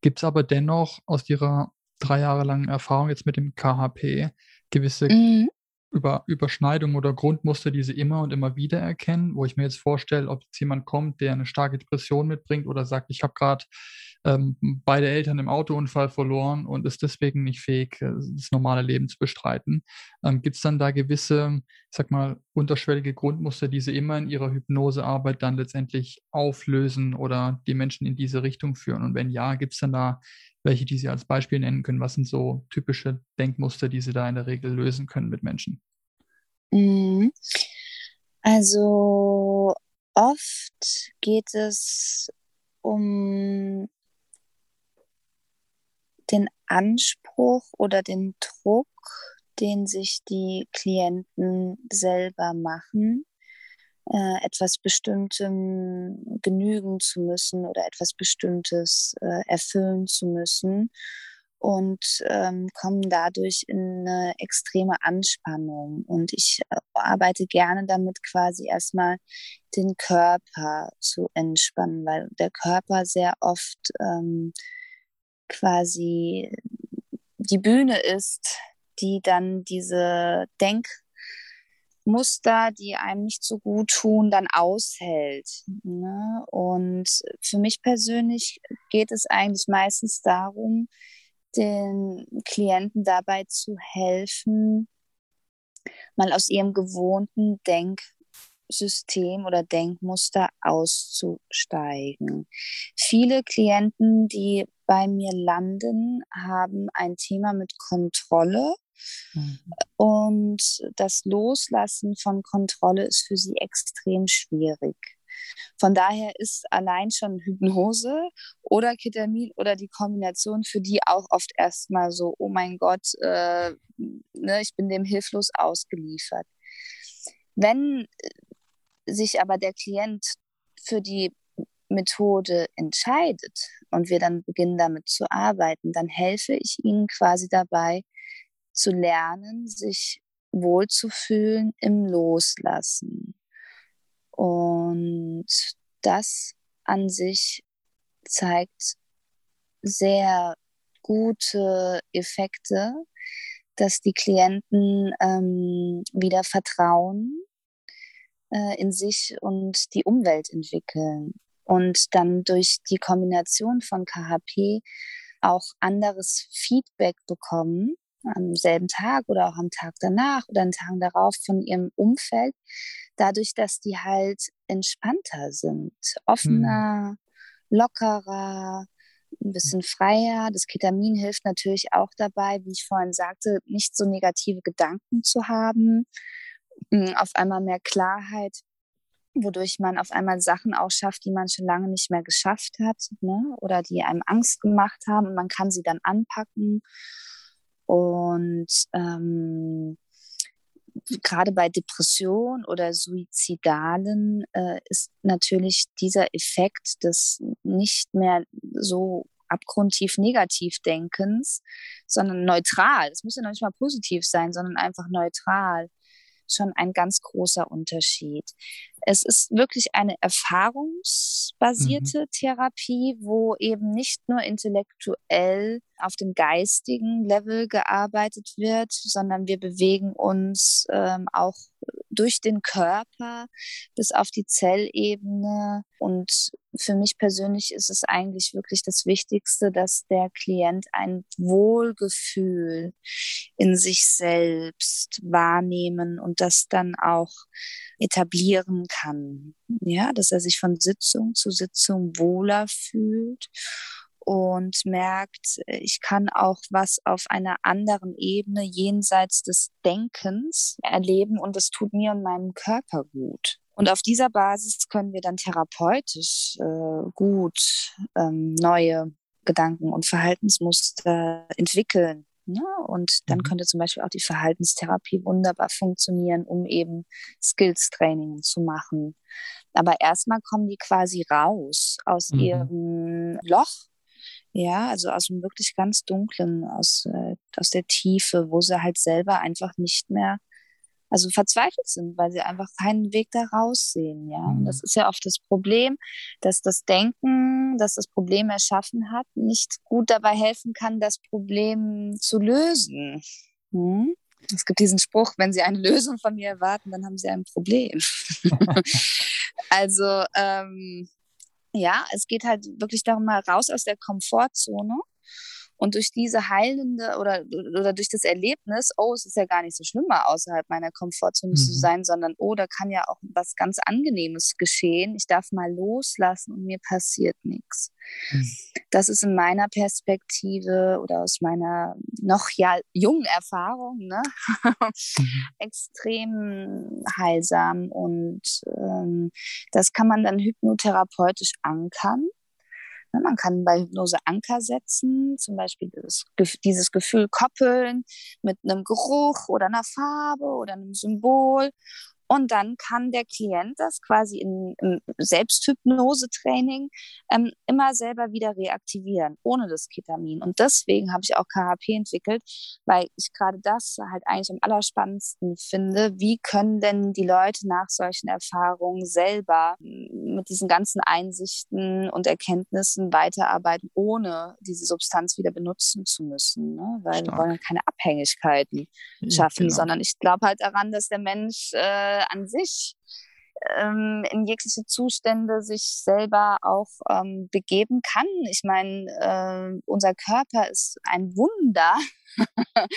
Gibt es aber dennoch aus Ihrer drei Jahre langen Erfahrung jetzt mit dem KHP gewisse mhm. Über, Überschneidungen oder Grundmuster, die Sie immer und immer wieder erkennen, wo ich mir jetzt vorstelle, ob jetzt jemand kommt, der eine starke Depression mitbringt oder sagt, ich habe gerade ähm, beide Eltern im Autounfall verloren und ist deswegen nicht fähig, äh, das normale Leben zu bestreiten. Ähm, Gibt es dann da gewisse, ich sag mal, unterschwellige Grundmuster, die Sie immer in Ihrer Hypnosearbeit dann letztendlich auflösen oder die Menschen in diese Richtung führen? Und wenn ja, gibt es dann da welche, die Sie als Beispiel nennen können? Was sind so typische Denkmuster, die Sie da in der Regel lösen können mit Menschen? Mhm. Also oft geht es um den Anspruch oder den Druck, den sich die Klienten selber machen, äh, etwas Bestimmtem genügen zu müssen oder etwas Bestimmtes äh, erfüllen zu müssen und ähm, kommen dadurch in eine extreme Anspannung. Und ich äh, arbeite gerne damit, quasi erstmal den Körper zu entspannen, weil der Körper sehr oft ähm, quasi die Bühne ist, die dann diese Denkmuster, die einem nicht so gut tun, dann aushält. Ne? Und für mich persönlich geht es eigentlich meistens darum, den Klienten dabei zu helfen, mal aus ihrem gewohnten Denksystem oder Denkmuster auszusteigen. Viele Klienten, die bei mir landen, haben ein Thema mit Kontrolle. Mhm. Und das Loslassen von Kontrolle ist für sie extrem schwierig. Von daher ist allein schon Hypnose oder Ketamin oder die Kombination für die auch oft erstmal so, oh mein Gott, äh, ne, ich bin dem hilflos ausgeliefert. Wenn sich aber der Klient für die Methode entscheidet und wir dann beginnen damit zu arbeiten, dann helfe ich ihnen quasi dabei zu lernen, sich wohlzufühlen im Loslassen. Und das an sich zeigt sehr gute Effekte, dass die Klienten ähm, wieder Vertrauen äh, in sich und die Umwelt entwickeln und dann durch die Kombination von KHP auch anderes Feedback bekommen am selben Tag oder auch am Tag danach oder den Tagen darauf von ihrem Umfeld, dadurch, dass die halt entspannter sind, offener, hm. lockerer, ein bisschen freier. Das Ketamin hilft natürlich auch dabei, wie ich vorhin sagte, nicht so negative Gedanken zu haben, hm, auf einmal mehr Klarheit wodurch man auf einmal Sachen auch schafft, die man schon lange nicht mehr geschafft hat ne? oder die einem Angst gemacht haben und man kann sie dann anpacken. Und ähm, gerade bei Depression oder Suizidalen äh, ist natürlich dieser Effekt des nicht mehr so abgrundtief negativ Denkens, sondern neutral. Es muss ja noch nicht mal positiv sein, sondern einfach neutral schon ein ganz großer Unterschied. Es ist wirklich eine erfahrungsbasierte mhm. Therapie, wo eben nicht nur intellektuell auf dem geistigen Level gearbeitet wird, sondern wir bewegen uns ähm, auch durch den Körper bis auf die Zellebene. Und für mich persönlich ist es eigentlich wirklich das Wichtigste, dass der Klient ein Wohlgefühl in sich selbst wahrnehmen und das dann auch etablieren kann. Ja, dass er sich von Sitzung zu Sitzung wohler fühlt und merkt, ich kann auch was auf einer anderen Ebene jenseits des Denkens erleben und es tut mir und meinem Körper gut. Und auf dieser Basis können wir dann therapeutisch äh, gut ähm, neue Gedanken und Verhaltensmuster entwickeln. Ne? Und dann mhm. könnte zum Beispiel auch die Verhaltenstherapie wunderbar funktionieren, um eben Skills-Training zu machen. Aber erstmal kommen die quasi raus aus mhm. ihrem Loch, ja, also aus dem wirklich ganz dunklen, aus, äh, aus der Tiefe, wo sie halt selber einfach nicht mehr also verzweifelt sind, weil sie einfach keinen Weg da raussehen, ja. Und das mhm. ist ja oft das Problem, dass das Denken, das das Problem erschaffen hat, nicht gut dabei helfen kann, das Problem zu lösen. Hm? Es gibt diesen Spruch, wenn Sie eine Lösung von mir erwarten, dann haben Sie ein Problem. also ähm, ja, es geht halt wirklich darum, mal raus aus der Komfortzone und durch diese heilende oder, oder durch das Erlebnis, oh, es ist ja gar nicht so schlimm, mal außerhalb meiner Komfortzone mhm. zu sein, sondern oh, da kann ja auch was ganz Angenehmes geschehen. Ich darf mal loslassen und mir passiert nichts. Mhm. Das ist in meiner Perspektive oder aus meiner noch ja jungen Erfahrung ne? mhm. extrem heilsam und ähm, das kann man dann hypnotherapeutisch ankern. Ne, man kann bei Hypnose Anker setzen, zum Beispiel das, dieses Gefühl koppeln mit einem Geruch oder einer Farbe oder einem Symbol und dann kann der Klient das quasi in, im Selbsthypnose-Training ähm, immer selber wieder reaktivieren, ohne das Ketamin. Und deswegen habe ich auch KHP entwickelt, weil ich gerade das halt eigentlich am allerspannendsten finde. Wie können denn die Leute nach solchen Erfahrungen selber mit diesen ganzen Einsichten und Erkenntnissen weiterarbeiten, ohne diese Substanz wieder benutzen zu müssen? Ne? Weil Stark. wir wollen keine Abhängigkeiten schaffen, genau. sondern ich glaube halt daran, dass der Mensch äh, an sich ähm, in jegliche Zustände sich selber auch ähm, begeben kann. Ich meine, äh, unser Körper ist ein Wunder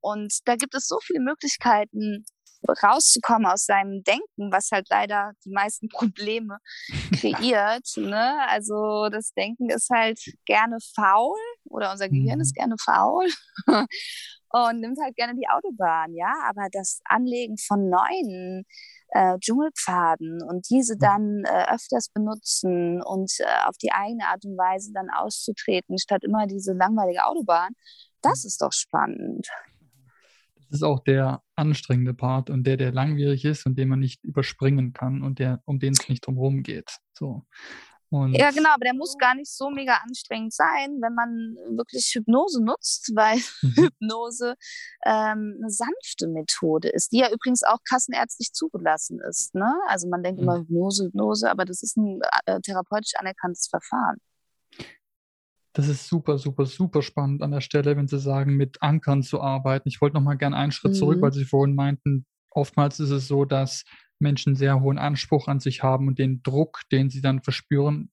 und da gibt es so viele Möglichkeiten, rauszukommen aus seinem Denken, was halt leider die meisten Probleme kreiert. ne? Also das Denken ist halt gerne faul oder unser Gehirn ist mhm. gerne faul und nimmt halt gerne die Autobahn, ja. Aber das Anlegen von neuen äh, Dschungelpfaden und diese mhm. dann äh, öfters benutzen und äh, auf die eigene Art und Weise dann auszutreten, statt immer diese langweilige Autobahn, das mhm. ist doch spannend. Das ist auch der anstrengende Part und der, der langwierig ist und den man nicht überspringen kann und der, um den es nicht drum geht. So. Und ja, genau, aber der muss gar nicht so mega anstrengend sein, wenn man wirklich Hypnose nutzt, weil mhm. Hypnose ähm, eine sanfte Methode ist, die ja übrigens auch kassenärztlich zugelassen ist. Ne? Also man denkt mhm. immer Hypnose, Hypnose, aber das ist ein äh, therapeutisch anerkanntes Verfahren. Das ist super, super, super spannend an der Stelle, wenn Sie sagen, mit Ankern zu arbeiten. Ich wollte noch mal gerne einen Schritt mhm. zurück, weil Sie vorhin meinten, oftmals ist es so, dass Menschen sehr hohen Anspruch an sich haben und den Druck, den sie dann verspüren,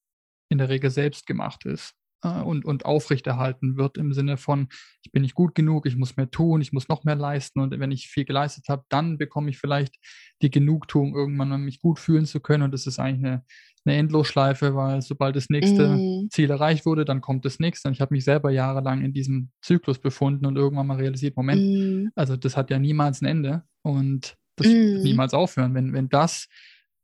in der Regel selbst gemacht ist äh, und, und aufrechterhalten wird im Sinne von, ich bin nicht gut genug, ich muss mehr tun, ich muss noch mehr leisten und wenn ich viel geleistet habe, dann bekomme ich vielleicht die Genugtuung irgendwann, um mich gut fühlen zu können und das ist eigentlich eine, eine Endlosschleife, weil sobald das nächste mm. Ziel erreicht wurde, dann kommt das nächste und ich habe mich selber jahrelang in diesem Zyklus befunden und irgendwann mal realisiert, Moment, mm. also das hat ja niemals ein Ende und das mm. niemals aufhören. Wenn, wenn das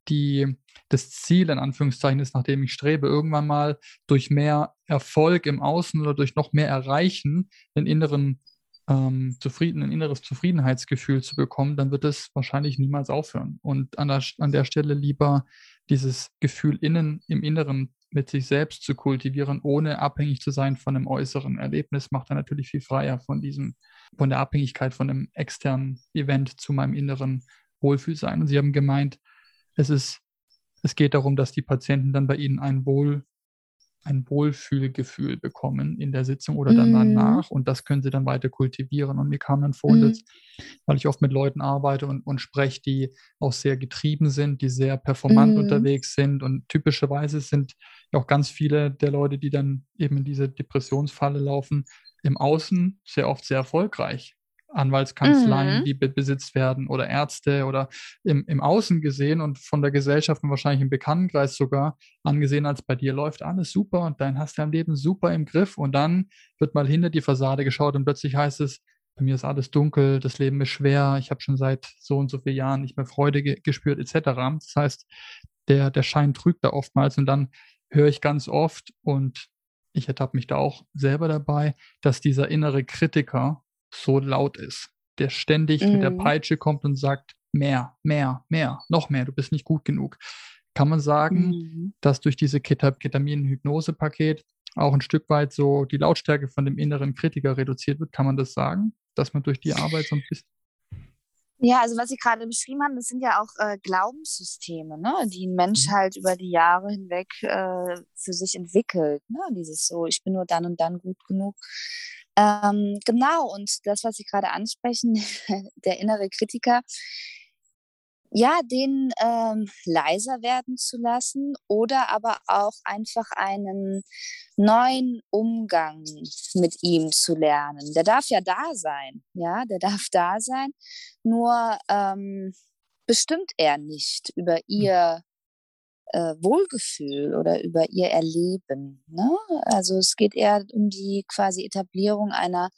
die, das Ziel in Anführungszeichen ist, nach dem ich strebe, irgendwann mal durch mehr Erfolg im Außen oder durch noch mehr Erreichen den inneren ähm, zufrieden, ein inneres Zufriedenheitsgefühl zu bekommen, dann wird es wahrscheinlich niemals aufhören. Und an der, an der Stelle lieber dieses Gefühl innen, im Inneren mit sich selbst zu kultivieren, ohne abhängig zu sein von einem äußeren Erlebnis, macht er natürlich viel freier von diesem, von der Abhängigkeit von einem externen Event zu meinem inneren Wohlfühlsein. Und Sie haben gemeint, es ist, es geht darum, dass die Patienten dann bei Ihnen ein Wohl, ein Wohlfühlgefühl bekommen in der Sitzung oder dann mm. danach und das können sie dann weiter kultivieren. Und mir kam dann vor, mm. dass, weil ich oft mit Leuten arbeite und, und spreche, die auch sehr getrieben sind, die sehr performant mm. unterwegs sind und typischerweise sind auch ganz viele der Leute, die dann eben in diese Depressionsfalle laufen, im Außen sehr oft sehr erfolgreich. Anwaltskanzleien, mhm. die be besitzt werden oder Ärzte oder im, im Außen gesehen und von der Gesellschaft und wahrscheinlich im Bekanntenkreis sogar angesehen, als bei dir läuft alles super und dann hast du dein Leben super im Griff und dann wird mal hinter die Fassade geschaut und plötzlich heißt es, bei mir ist alles dunkel, das Leben ist schwer, ich habe schon seit so und so vielen Jahren nicht mehr Freude ge gespürt etc. Das heißt, der, der Schein trügt da oftmals und dann höre ich ganz oft und ich ertappe mich da auch selber dabei, dass dieser innere Kritiker so laut ist, der ständig mhm. mit der mhm. Peitsche kommt und sagt, mehr, mehr, mehr, noch mehr, du bist nicht gut genug. Kann man sagen, mhm. dass durch diese Ketamin-Hypnose-Paket auch ein Stück weit so die Lautstärke von dem inneren Kritiker reduziert wird? Kann man das sagen, dass man durch die Arbeit so ein bisschen ja, also was Sie gerade beschrieben haben, das sind ja auch äh, Glaubenssysteme, ne, die ein Mensch mhm. halt über die Jahre hinweg äh, für sich entwickelt. Ne? Dieses so, ich bin nur dann und dann gut genug. Ähm, genau, und das, was Sie gerade ansprechen, der innere Kritiker, ja, den ähm, leiser werden zu lassen oder aber auch einfach einen neuen Umgang mit ihm zu lernen. Der darf ja da sein, ja, der darf da sein, nur ähm, bestimmt er nicht über hm. ihr äh, Wohlgefühl oder über ihr Erleben. Ne? Also es geht eher um die quasi Etablierung einer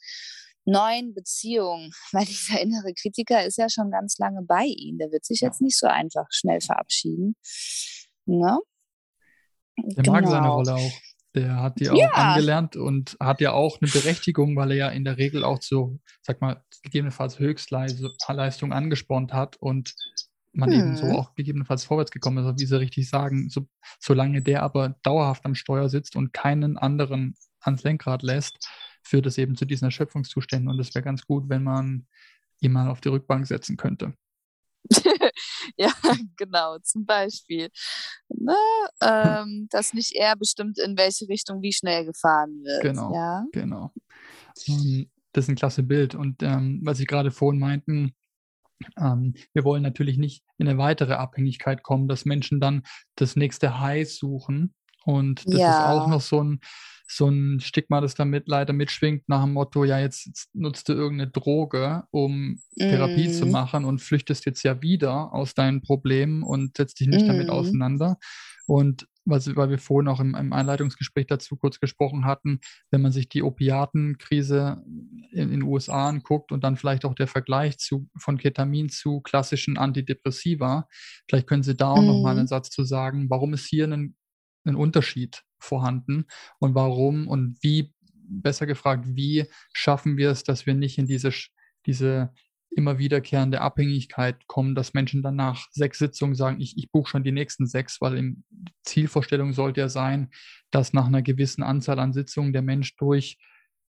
neuen Beziehung, weil dieser innere Kritiker ist ja schon ganz lange bei ihm. Der wird sich jetzt nicht so einfach schnell verabschieden. Ne? Der genau. mag seine genau. Rolle auch. Der hat die auch ja. angelernt und hat ja auch eine Berechtigung, weil er ja in der Regel auch so, sag mal, gegebenenfalls Höchstleistung angespornt hat und man hm. eben so hm. auch gegebenenfalls vorwärts gekommen ist, wie Sie richtig sagen, so, solange der aber dauerhaft am Steuer sitzt und keinen anderen ans Lenkrad lässt, führt es eben zu diesen Erschöpfungszuständen. Und es wäre ganz gut, wenn man ihn mal auf die Rückbank setzen könnte. ja, genau, zum Beispiel. Ne, ähm, dass nicht er bestimmt, in welche Richtung wie schnell gefahren wird. Genau, ja? genau. Ähm, das ist ein klasse Bild. Und ähm, was Sie gerade vorhin meinten, ähm, wir wollen natürlich nicht in eine weitere Abhängigkeit kommen, dass Menschen dann das nächste High suchen. Und das ja. ist auch noch so ein, so ein Stigma, das damit leider mitschwingt, nach dem Motto, ja, jetzt, jetzt nutzt du irgendeine Droge, um mm. Therapie zu mhm. machen und flüchtest jetzt ja wieder aus deinen Problemen und setzt dich nicht mm. damit mhm. auseinander. Und was, weil wir vorhin auch im, im, Einleitungsgespräch dazu kurz gesprochen hatten, wenn man sich die Opiatenkrise in den USA anguckt und dann vielleicht auch der Vergleich zu, von Ketamin zu klassischen Antidepressiva, vielleicht können Sie da auch mm. nochmal einen Satz zu sagen, warum ist hier ein, ein Unterschied vorhanden und warum und wie, besser gefragt, wie schaffen wir es, dass wir nicht in diese, diese immer wiederkehrende Abhängigkeit kommen, dass Menschen dann nach sechs Sitzungen sagen, ich, ich buche schon die nächsten sechs, weil die Zielvorstellung sollte ja sein, dass nach einer gewissen Anzahl an Sitzungen der Mensch durch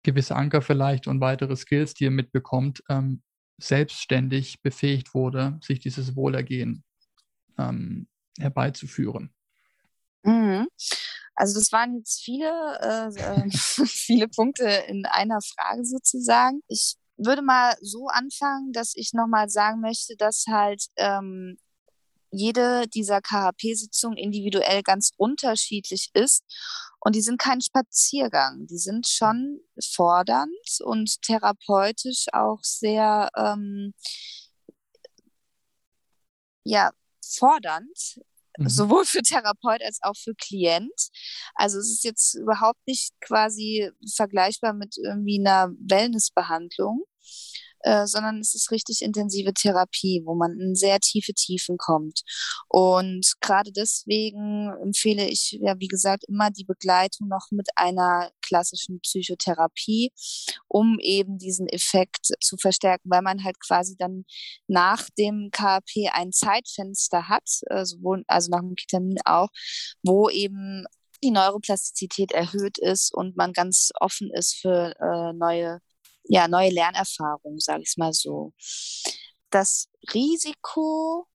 gewisse Anker vielleicht und weitere Skills, die er mitbekommt, ähm, selbstständig befähigt wurde, sich dieses Wohlergehen ähm, herbeizuführen. Mhm. Also das waren jetzt viele, äh, äh, viele Punkte in einer Frage sozusagen. Ich würde mal so anfangen, dass ich nochmal sagen möchte, dass halt ähm, jede dieser KHP-Sitzungen individuell ganz unterschiedlich ist. Und die sind kein Spaziergang. Die sind schon fordernd und therapeutisch auch sehr, ähm, ja, fordernd, Mhm. sowohl für Therapeut als auch für Klient. Also es ist jetzt überhaupt nicht quasi vergleichbar mit irgendwie einer Wellnessbehandlung. Äh, sondern es ist richtig intensive Therapie, wo man in sehr tiefe Tiefen kommt. Und gerade deswegen empfehle ich, ja, wie gesagt, immer die Begleitung noch mit einer klassischen Psychotherapie, um eben diesen Effekt zu verstärken, weil man halt quasi dann nach dem KP ein Zeitfenster hat, äh, sowohl, also nach dem Ketamin auch, wo eben die Neuroplastizität erhöht ist und man ganz offen ist für äh, neue ja, neue Lernerfahrungen, sage ich mal so. Das Risiko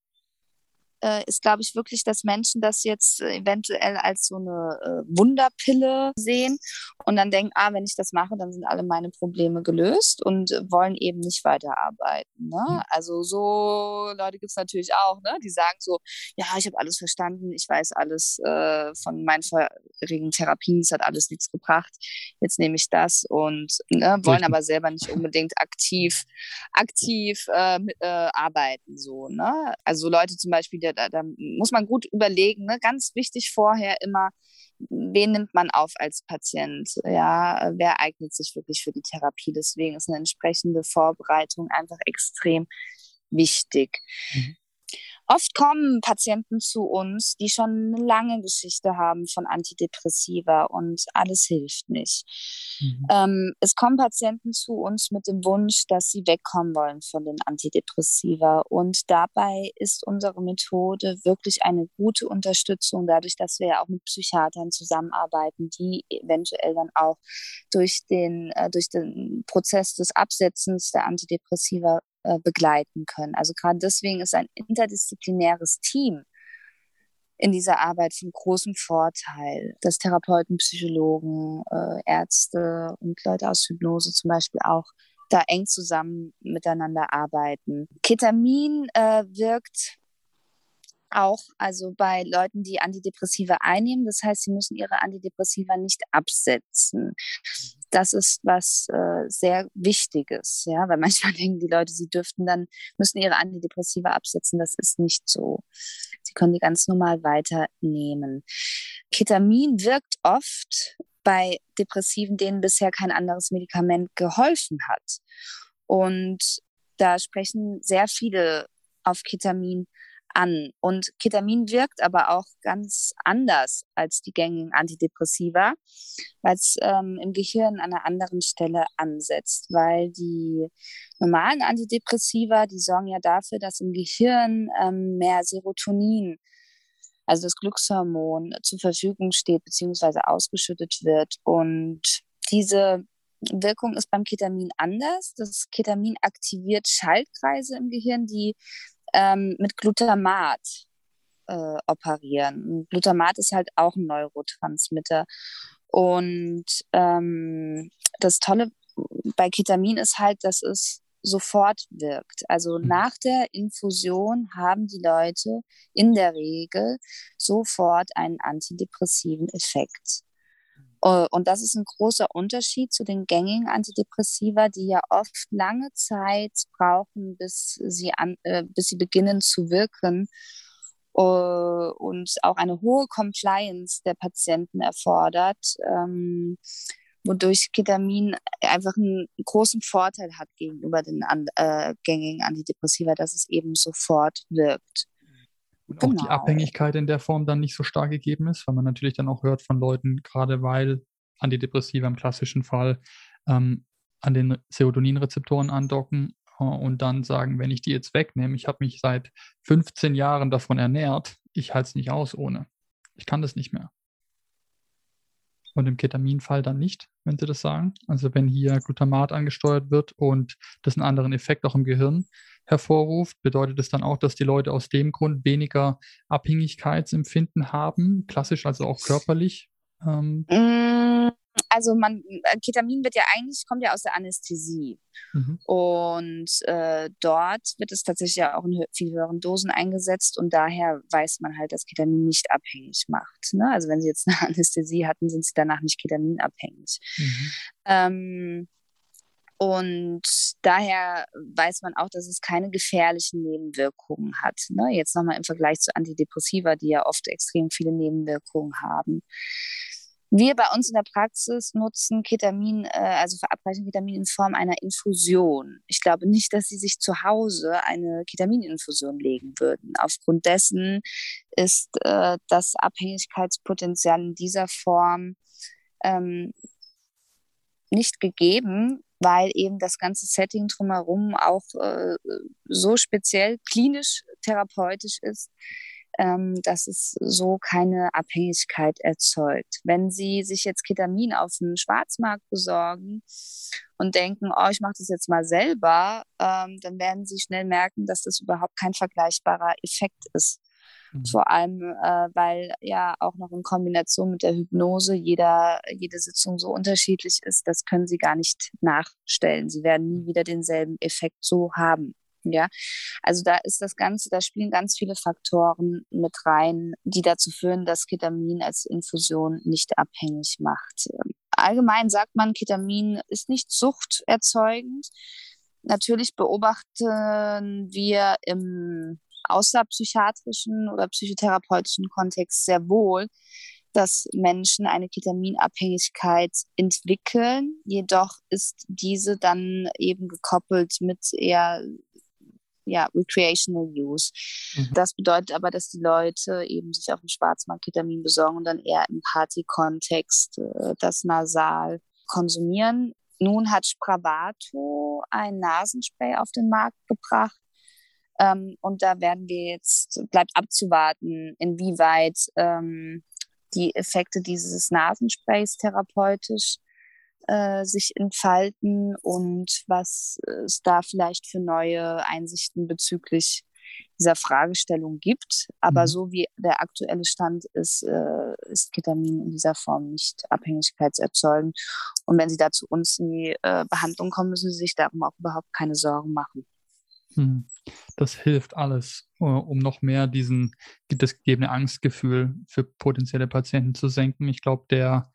äh, ist, glaube ich, wirklich, dass Menschen das jetzt äh, eventuell als so eine äh, Wunderpille sehen und dann denken, ah, wenn ich das mache, dann sind alle meine Probleme gelöst und wollen eben nicht weiterarbeiten. Ne? Mhm. Also so Leute gibt es natürlich auch, ne? die sagen so, ja, ich habe alles verstanden, ich weiß alles äh, von meinen vorherigen Therapien, es hat alles nichts gebracht, jetzt nehme ich das und ne, wollen aber selber nicht unbedingt aktiv, aktiv äh, äh, arbeiten. So, ne? Also Leute zum Beispiel, der da, da muss man gut überlegen. Ne? Ganz wichtig vorher immer, wen nimmt man auf als Patient? Ja, wer eignet sich wirklich für die Therapie? Deswegen ist eine entsprechende Vorbereitung einfach extrem wichtig. Mhm. Oft kommen Patienten zu uns, die schon eine lange Geschichte haben von Antidepressiva und alles hilft nicht. Mhm. Ähm, es kommen Patienten zu uns mit dem Wunsch, dass sie wegkommen wollen von den Antidepressiva. Und dabei ist unsere Methode wirklich eine gute Unterstützung, dadurch, dass wir ja auch mit Psychiatern zusammenarbeiten, die eventuell dann auch durch den, äh, durch den Prozess des Absetzens der Antidepressiva äh, begleiten können. Also gerade deswegen ist ein interdisziplinäres Team in dieser Arbeit von großem Vorteil, dass Therapeuten, Psychologen, äh, Ärzte und Leute aus Hypnose zum Beispiel auch da eng zusammen miteinander arbeiten. Ketamin äh, wirkt auch also bei Leuten, die Antidepressiva einnehmen. Das heißt, sie müssen ihre Antidepressiva nicht absetzen. Das ist was äh, sehr Wichtiges, ja, weil manchmal denken die Leute, sie dürften dann, müssen ihre Antidepressiva absetzen. Das ist nicht so. Sie können die ganz normal weiternehmen. Ketamin wirkt oft bei Depressiven, denen bisher kein anderes Medikament geholfen hat. Und da sprechen sehr viele auf Ketamin an. Und Ketamin wirkt aber auch ganz anders als die gängigen Antidepressiva, weil es ähm, im Gehirn an einer anderen Stelle ansetzt, weil die normalen Antidepressiva, die sorgen ja dafür, dass im Gehirn ähm, mehr Serotonin, also das Glückshormon, zur Verfügung steht bzw. ausgeschüttet wird. Und diese Wirkung ist beim Ketamin anders. Das Ketamin aktiviert Schaltkreise im Gehirn, die ähm, mit Glutamat äh, operieren. Glutamat ist halt auch ein Neurotransmitter. Und ähm, das Tolle bei Ketamin ist halt, dass es sofort wirkt. Also mhm. nach der Infusion haben die Leute in der Regel sofort einen antidepressiven Effekt. Äh, und das ist ein großer Unterschied zu den gängigen Antidepressiva, die ja oft lange Zeit brauchen, bis sie, an, äh, bis sie beginnen zu wirken. Äh, und auch eine hohe Compliance der Patienten erfordert, ähm, wodurch Ketamin einfach einen großen Vorteil hat gegenüber den an, äh, gängigen Antidepressiva, dass es eben sofort wirkt und genau. auch die genau. Abhängigkeit in der Form dann nicht so stark gegeben ist, weil man natürlich dann auch hört von Leuten, gerade weil Antidepressiva im klassischen Fall ähm, an den Serotoninrezeptoren andocken äh, und dann sagen, wenn ich die jetzt wegnehme, ich habe mich seit 15 Jahren davon ernährt, ich halte es nicht aus ohne. Ich kann das nicht mehr. Und im Ketaminfall dann nicht, wenn Sie das sagen. Also wenn hier Glutamat angesteuert wird und das einen anderen Effekt auch im Gehirn hervorruft, bedeutet es dann auch, dass die Leute aus dem Grund weniger Abhängigkeitsempfinden haben, klassisch also auch körperlich? Ähm. Mm, also man, äh, Ketamin wird ja eigentlich, kommt ja aus der Anästhesie. Mhm. Und äh, dort wird es tatsächlich ja auch in viel höheren Dosen eingesetzt und daher weiß man halt, dass Ketamin nicht abhängig macht. Ne? Also wenn sie jetzt eine Anästhesie hatten, sind sie danach nicht ketaminabhängig. Mhm. Ähm, und daher weiß man auch, dass es keine gefährlichen Nebenwirkungen hat. Ne? Jetzt nochmal im Vergleich zu Antidepressiva, die ja oft extrem viele Nebenwirkungen haben. Wir bei uns in der Praxis nutzen Ketamin, äh, also verabreichen Ketamin in Form einer Infusion. Ich glaube nicht, dass Sie sich zu Hause eine Ketamininfusion legen würden. Aufgrund dessen ist äh, das Abhängigkeitspotenzial in dieser Form ähm, nicht gegeben, weil eben das ganze Setting drumherum auch äh, so speziell klinisch therapeutisch ist, ähm, dass es so keine Abhängigkeit erzeugt. Wenn Sie sich jetzt Ketamin auf dem Schwarzmarkt besorgen und denken, oh, ich mache das jetzt mal selber, ähm, dann werden Sie schnell merken, dass das überhaupt kein vergleichbarer Effekt ist. Mhm. Vor allem, äh, weil ja auch noch in Kombination mit der Hypnose jeder, jede Sitzung so unterschiedlich ist, das können Sie gar nicht nachstellen. Sie werden nie wieder denselben Effekt so haben. Ja, also da ist das Ganze, da spielen ganz viele Faktoren mit rein, die dazu führen, dass Ketamin als Infusion nicht abhängig macht. Allgemein sagt man, Ketamin ist nicht suchterzeugend. Natürlich beobachten wir im außerpsychiatrischen oder psychotherapeutischen Kontext sehr wohl, dass Menschen eine Ketaminabhängigkeit entwickeln. Jedoch ist diese dann eben gekoppelt mit eher ja, recreational use. Mhm. Das bedeutet aber, dass die Leute eben sich auf dem Schwarzmarkt Ketamin besorgen und dann eher im Party-Kontext äh, das nasal konsumieren. Nun hat Spravato ein Nasenspray auf den Markt gebracht. Ähm, und da werden wir jetzt, bleibt abzuwarten, inwieweit ähm, die Effekte dieses Nasensprays therapeutisch äh, sich entfalten und was es da vielleicht für neue Einsichten bezüglich dieser Fragestellung gibt. Aber mhm. so wie der aktuelle Stand ist, äh, ist Ketamin in dieser Form nicht abhängigkeitserzeugend. Und wenn Sie da zu uns in die äh, Behandlung kommen, müssen Sie sich darum auch überhaupt keine Sorgen machen. Mhm. Das hilft alles, äh, um noch mehr diesen das gegebene Angstgefühl für potenzielle Patienten zu senken. Ich glaube, der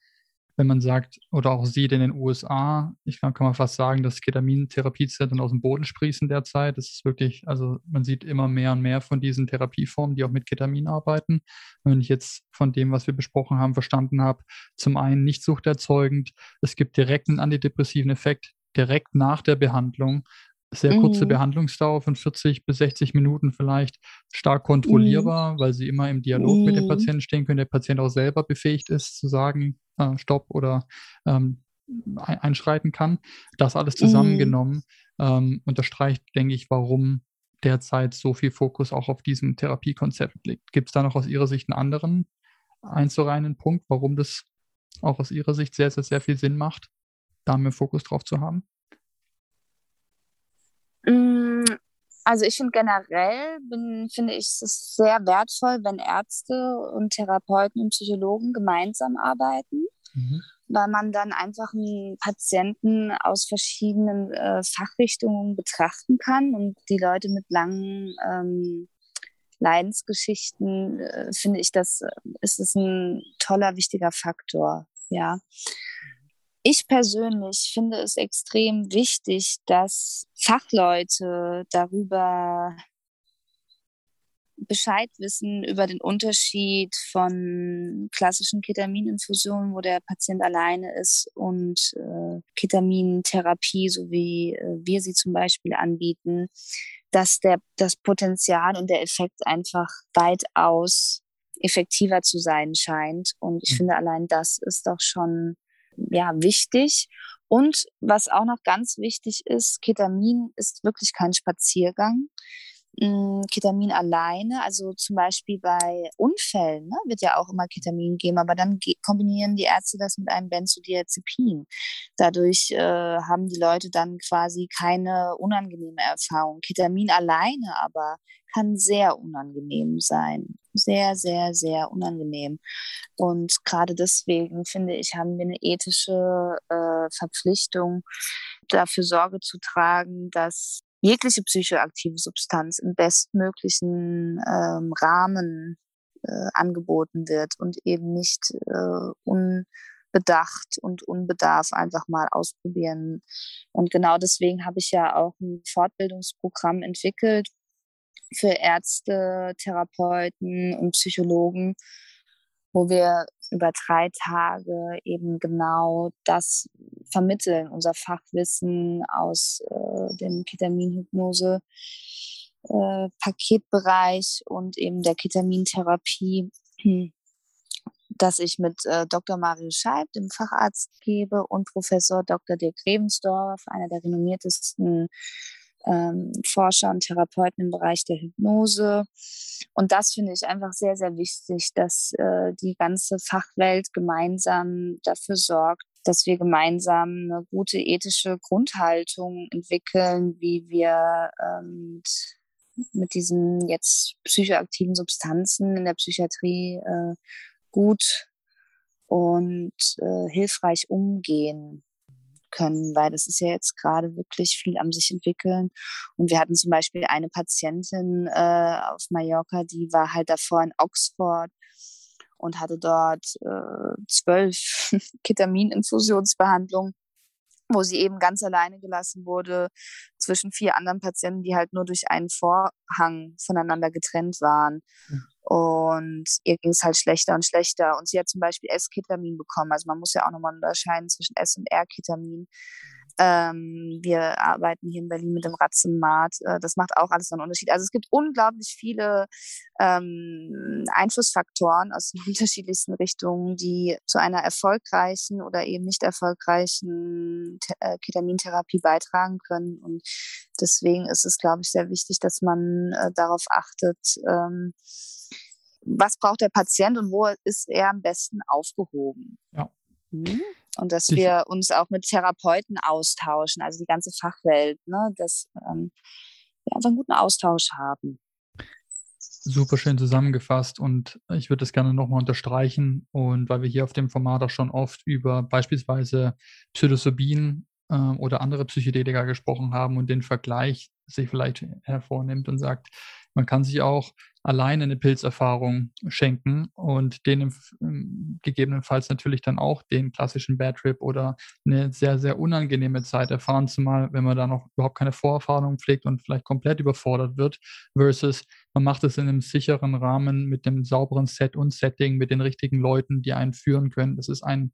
wenn man sagt, oder auch sieht in den USA, ich kann, kann man fast sagen, dass Ketamintherapie-Zentren aus dem Boden sprießen derzeit. Das ist wirklich, also man sieht immer mehr und mehr von diesen Therapieformen, die auch mit Ketamin arbeiten. Und wenn ich jetzt von dem, was wir besprochen haben, verstanden habe, zum einen nicht suchterzeugend, es gibt direkt einen antidepressiven Effekt, direkt nach der Behandlung sehr kurze mhm. Behandlungsdauer von 40 bis 60 Minuten vielleicht stark kontrollierbar, mhm. weil sie immer im Dialog mhm. mit dem mhm. Patienten stehen können, der Patient auch selber befähigt ist zu sagen, äh, Stopp oder ähm, einschreiten kann. Das alles mhm. zusammengenommen ähm, unterstreicht, denke ich, warum derzeit so viel Fokus auch auf diesem Therapiekonzept liegt. Gibt es da noch aus Ihrer Sicht einen anderen einzureinen Punkt, warum das auch aus Ihrer Sicht sehr, sehr, sehr viel Sinn macht, da mehr Fokus drauf zu haben? Mm, also ich finde generell, bin, finde ich es sehr wertvoll, wenn Ärzte und Therapeuten und Psychologen gemeinsam arbeiten, mhm. weil man dann einfach einen Patienten aus verschiedenen äh, Fachrichtungen betrachten kann und die Leute mit langen ähm, Leidensgeschichten, äh, finde ich, das äh, ist es ein toller, wichtiger Faktor, ja. Ich persönlich finde es extrem wichtig, dass Fachleute darüber Bescheid wissen über den Unterschied von klassischen Ketamininfusionen, wo der Patient alleine ist, und äh, Ketamintherapie, so wie äh, wir sie zum Beispiel anbieten, dass der, das Potenzial und der Effekt einfach weitaus effektiver zu sein scheint. Und ich mhm. finde, allein das ist doch schon ja, wichtig. Und was auch noch ganz wichtig ist, Ketamin ist wirklich kein Spaziergang. Mm, Ketamin alleine, also zum Beispiel bei Unfällen, ne, wird ja auch immer Ketamin geben, aber dann kombinieren die Ärzte das mit einem Benzodiazepin. Dadurch äh, haben die Leute dann quasi keine unangenehme Erfahrung. Ketamin alleine aber kann sehr unangenehm sein. Sehr, sehr, sehr unangenehm. Und gerade deswegen finde ich, haben wir eine ethische äh, Verpflichtung, dafür Sorge zu tragen, dass jegliche psychoaktive Substanz im bestmöglichen ähm, Rahmen äh, angeboten wird und eben nicht äh, unbedacht und unbedarf einfach mal ausprobieren. Und genau deswegen habe ich ja auch ein Fortbildungsprogramm entwickelt, für Ärzte, Therapeuten und Psychologen, wo wir über drei Tage eben genau das vermitteln, unser Fachwissen aus äh, dem Ketaminhypnose. Äh, Paketbereich und eben der Ketamintherapie, das ich mit äh, Dr. Mario Scheib, dem Facharzt, gebe und Professor Dr. Dirk Rebensdorf, einer der renommiertesten ähm, Forscher und Therapeuten im Bereich der Hypnose. Und das finde ich einfach sehr, sehr wichtig, dass äh, die ganze Fachwelt gemeinsam dafür sorgt, dass wir gemeinsam eine gute ethische Grundhaltung entwickeln, wie wir ähm, mit diesen jetzt psychoaktiven Substanzen in der Psychiatrie äh, gut und äh, hilfreich umgehen können, weil das ist ja jetzt gerade wirklich viel am sich entwickeln. Und wir hatten zum Beispiel eine Patientin äh, auf Mallorca, die war halt davor in Oxford und hatte dort äh, zwölf Ketamininfusionsbehandlungen wo sie eben ganz alleine gelassen wurde zwischen vier anderen Patienten, die halt nur durch einen Vorhang voneinander getrennt waren. Und ihr ging es halt schlechter und schlechter. Und sie hat zum Beispiel S-Ketamin bekommen. Also man muss ja auch nochmal unterscheiden zwischen S- und R-Ketamin. Ähm, wir arbeiten hier in Berlin mit dem Ratzenmat. Äh, das macht auch alles einen Unterschied. Also es gibt unglaublich viele ähm, Einflussfaktoren aus den unterschiedlichsten Richtungen, die zu einer erfolgreichen oder eben nicht erfolgreichen äh, Ketamintherapie beitragen können. Und deswegen ist es, glaube ich, sehr wichtig, dass man äh, darauf achtet, ähm, was braucht der Patient und wo ist er am besten aufgehoben. Ja. Mhm. Und dass wir uns auch mit Therapeuten austauschen, also die ganze Fachwelt, ne, dass ähm, wir einfach einen guten Austausch haben. Super schön zusammengefasst und ich würde das gerne nochmal unterstreichen. Und weil wir hier auf dem Format auch schon oft über beispielsweise Psilocybin äh, oder andere Psychedelika gesprochen haben und den Vergleich sich vielleicht hervornimmt und sagt, man kann sich auch alleine eine Pilzerfahrung schenken und den gegebenenfalls natürlich dann auch den klassischen Bad Trip oder eine sehr, sehr unangenehme Zeit erfahren, zumal wenn man da noch überhaupt keine Vorerfahrung pflegt und vielleicht komplett überfordert wird, versus man macht es in einem sicheren Rahmen mit einem sauberen Set und Setting, mit den richtigen Leuten, die einen führen können. Das ist ein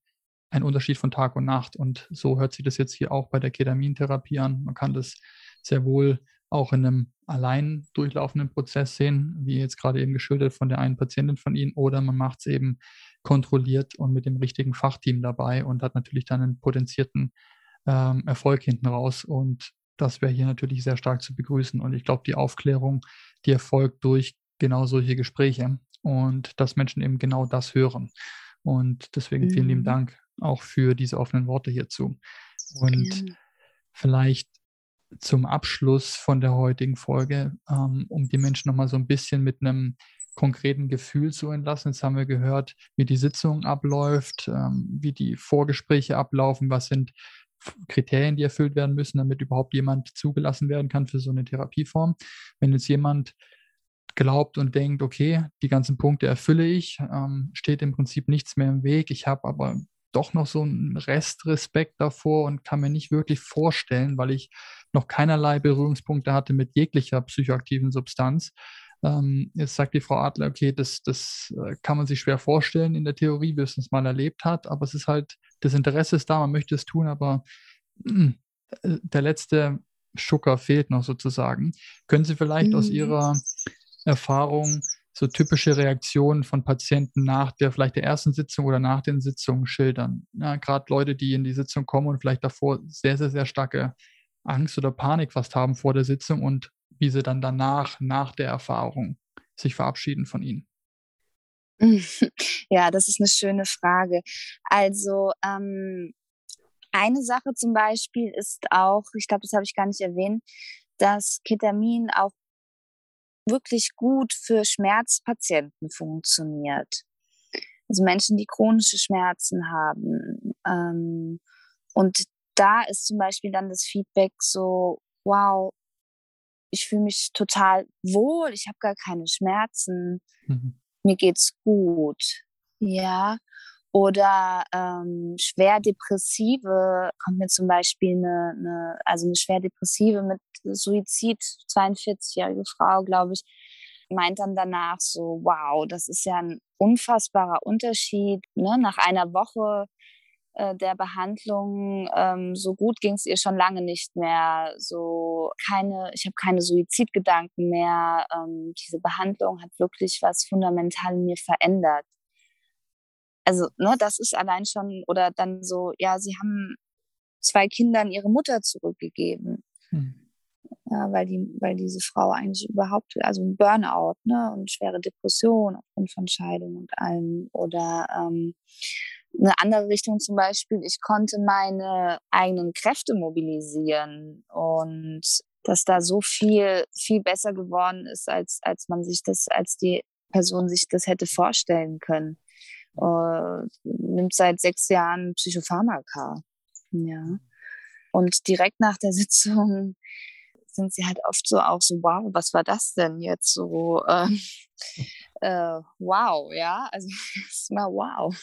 ein Unterschied von Tag und Nacht. Und so hört sich das jetzt hier auch bei der Ketamintherapie an. Man kann das sehr wohl auch in einem allein durchlaufenden Prozess sehen, wie jetzt gerade eben geschildert von der einen Patientin von Ihnen, oder man macht es eben kontrolliert und mit dem richtigen Fachteam dabei und hat natürlich dann einen potenzierten ähm, Erfolg hinten raus. Und das wäre hier natürlich sehr stark zu begrüßen. Und ich glaube, die Aufklärung, die erfolgt durch genau solche Gespräche und dass Menschen eben genau das hören. Und deswegen vielen lieben mhm. Dank auch für diese offenen Worte hierzu. Und ja. vielleicht zum Abschluss von der heutigen Folge, ähm, um die Menschen nochmal so ein bisschen mit einem konkreten Gefühl zu entlassen. Jetzt haben wir gehört, wie die Sitzung abläuft, ähm, wie die Vorgespräche ablaufen, was sind Kriterien, die erfüllt werden müssen, damit überhaupt jemand zugelassen werden kann für so eine Therapieform. Wenn jetzt jemand glaubt und denkt, okay, die ganzen Punkte erfülle ich, ähm, steht im Prinzip nichts mehr im Weg. Ich habe aber doch noch so einen Restrespekt davor und kann mir nicht wirklich vorstellen, weil ich noch keinerlei Berührungspunkte hatte mit jeglicher psychoaktiven Substanz. Ähm, jetzt sagt die Frau Adler, okay, das, das äh, kann man sich schwer vorstellen in der Theorie, bis man es mal erlebt hat, aber es ist halt, das Interesse ist da, man möchte es tun, aber mh, äh, der letzte Schucker fehlt noch sozusagen. Können Sie vielleicht mhm. aus Ihrer Erfahrung so typische Reaktionen von Patienten nach der vielleicht der ersten Sitzung oder nach den Sitzungen schildern. Ja, Gerade Leute, die in die Sitzung kommen und vielleicht davor sehr, sehr, sehr starke Angst oder Panik fast haben vor der Sitzung und wie sie dann danach, nach der Erfahrung, sich verabschieden von ihnen. Ja, das ist eine schöne Frage. Also ähm, eine Sache zum Beispiel ist auch, ich glaube, das habe ich gar nicht erwähnt, dass Ketamin auch wirklich gut für Schmerzpatienten funktioniert. Also Menschen, die chronische Schmerzen haben. Ähm, und da ist zum Beispiel dann das Feedback so, wow, ich fühle mich total wohl, ich habe gar keine Schmerzen, mhm. mir geht's gut. Ja. Oder ähm, schwer depressive, kommt mir zum Beispiel eine, eine, also eine schwer depressive mit Suizid, 42-jährige Frau, glaube ich, meint dann danach so, wow, das ist ja ein unfassbarer Unterschied. Ne? Nach einer Woche äh, der Behandlung, ähm, so gut ging es ihr schon lange nicht mehr. So keine, ich habe keine Suizidgedanken mehr. Ähm, diese Behandlung hat wirklich was fundamental in mir verändert also, ne, das ist allein schon, oder dann so, ja, sie haben zwei Kindern ihre Mutter zurückgegeben. Hm. Ja, weil die, weil diese Frau eigentlich überhaupt, also ein Burnout, ne, und schwere Depression aufgrund von Scheidung und allem. Oder ähm, eine andere Richtung zum Beispiel, ich konnte meine eigenen Kräfte mobilisieren und dass da so viel, viel besser geworden ist, als, als man sich das, als die Person sich das hätte vorstellen können äh, nimmt seit sechs Jahren Psychopharmaka. Ja. Und direkt nach der Sitzung sind sie halt oft so auch so, wow, was war das denn jetzt so? Äh, äh, wow, ja, also erstmal wow.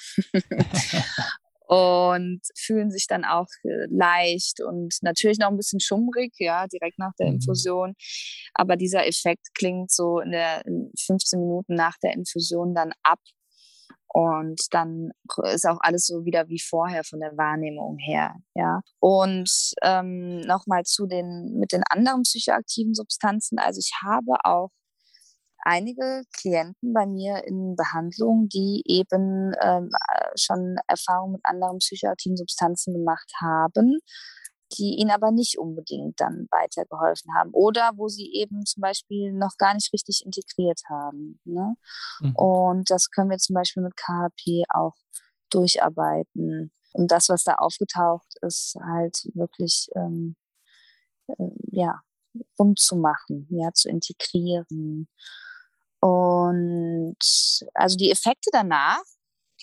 und fühlen sich dann auch äh, leicht und natürlich noch ein bisschen schummrig, ja, direkt nach der mhm. Infusion. Aber dieser Effekt klingt so in der in 15 Minuten nach der Infusion dann ab und dann ist auch alles so wieder wie vorher von der Wahrnehmung her, ja. Und ähm, nochmal zu den mit den anderen psychoaktiven Substanzen. Also ich habe auch einige Klienten bei mir in Behandlung, die eben ähm, schon Erfahrungen mit anderen psychoaktiven Substanzen gemacht haben die ihnen aber nicht unbedingt dann weitergeholfen haben oder wo sie eben zum Beispiel noch gar nicht richtig integriert haben. Ne? Mhm. Und das können wir zum Beispiel mit KHP auch durcharbeiten. Und das, was da aufgetaucht ist, halt wirklich ähm, äh, ja, rund zu machen, ja, zu integrieren. Und also die Effekte danach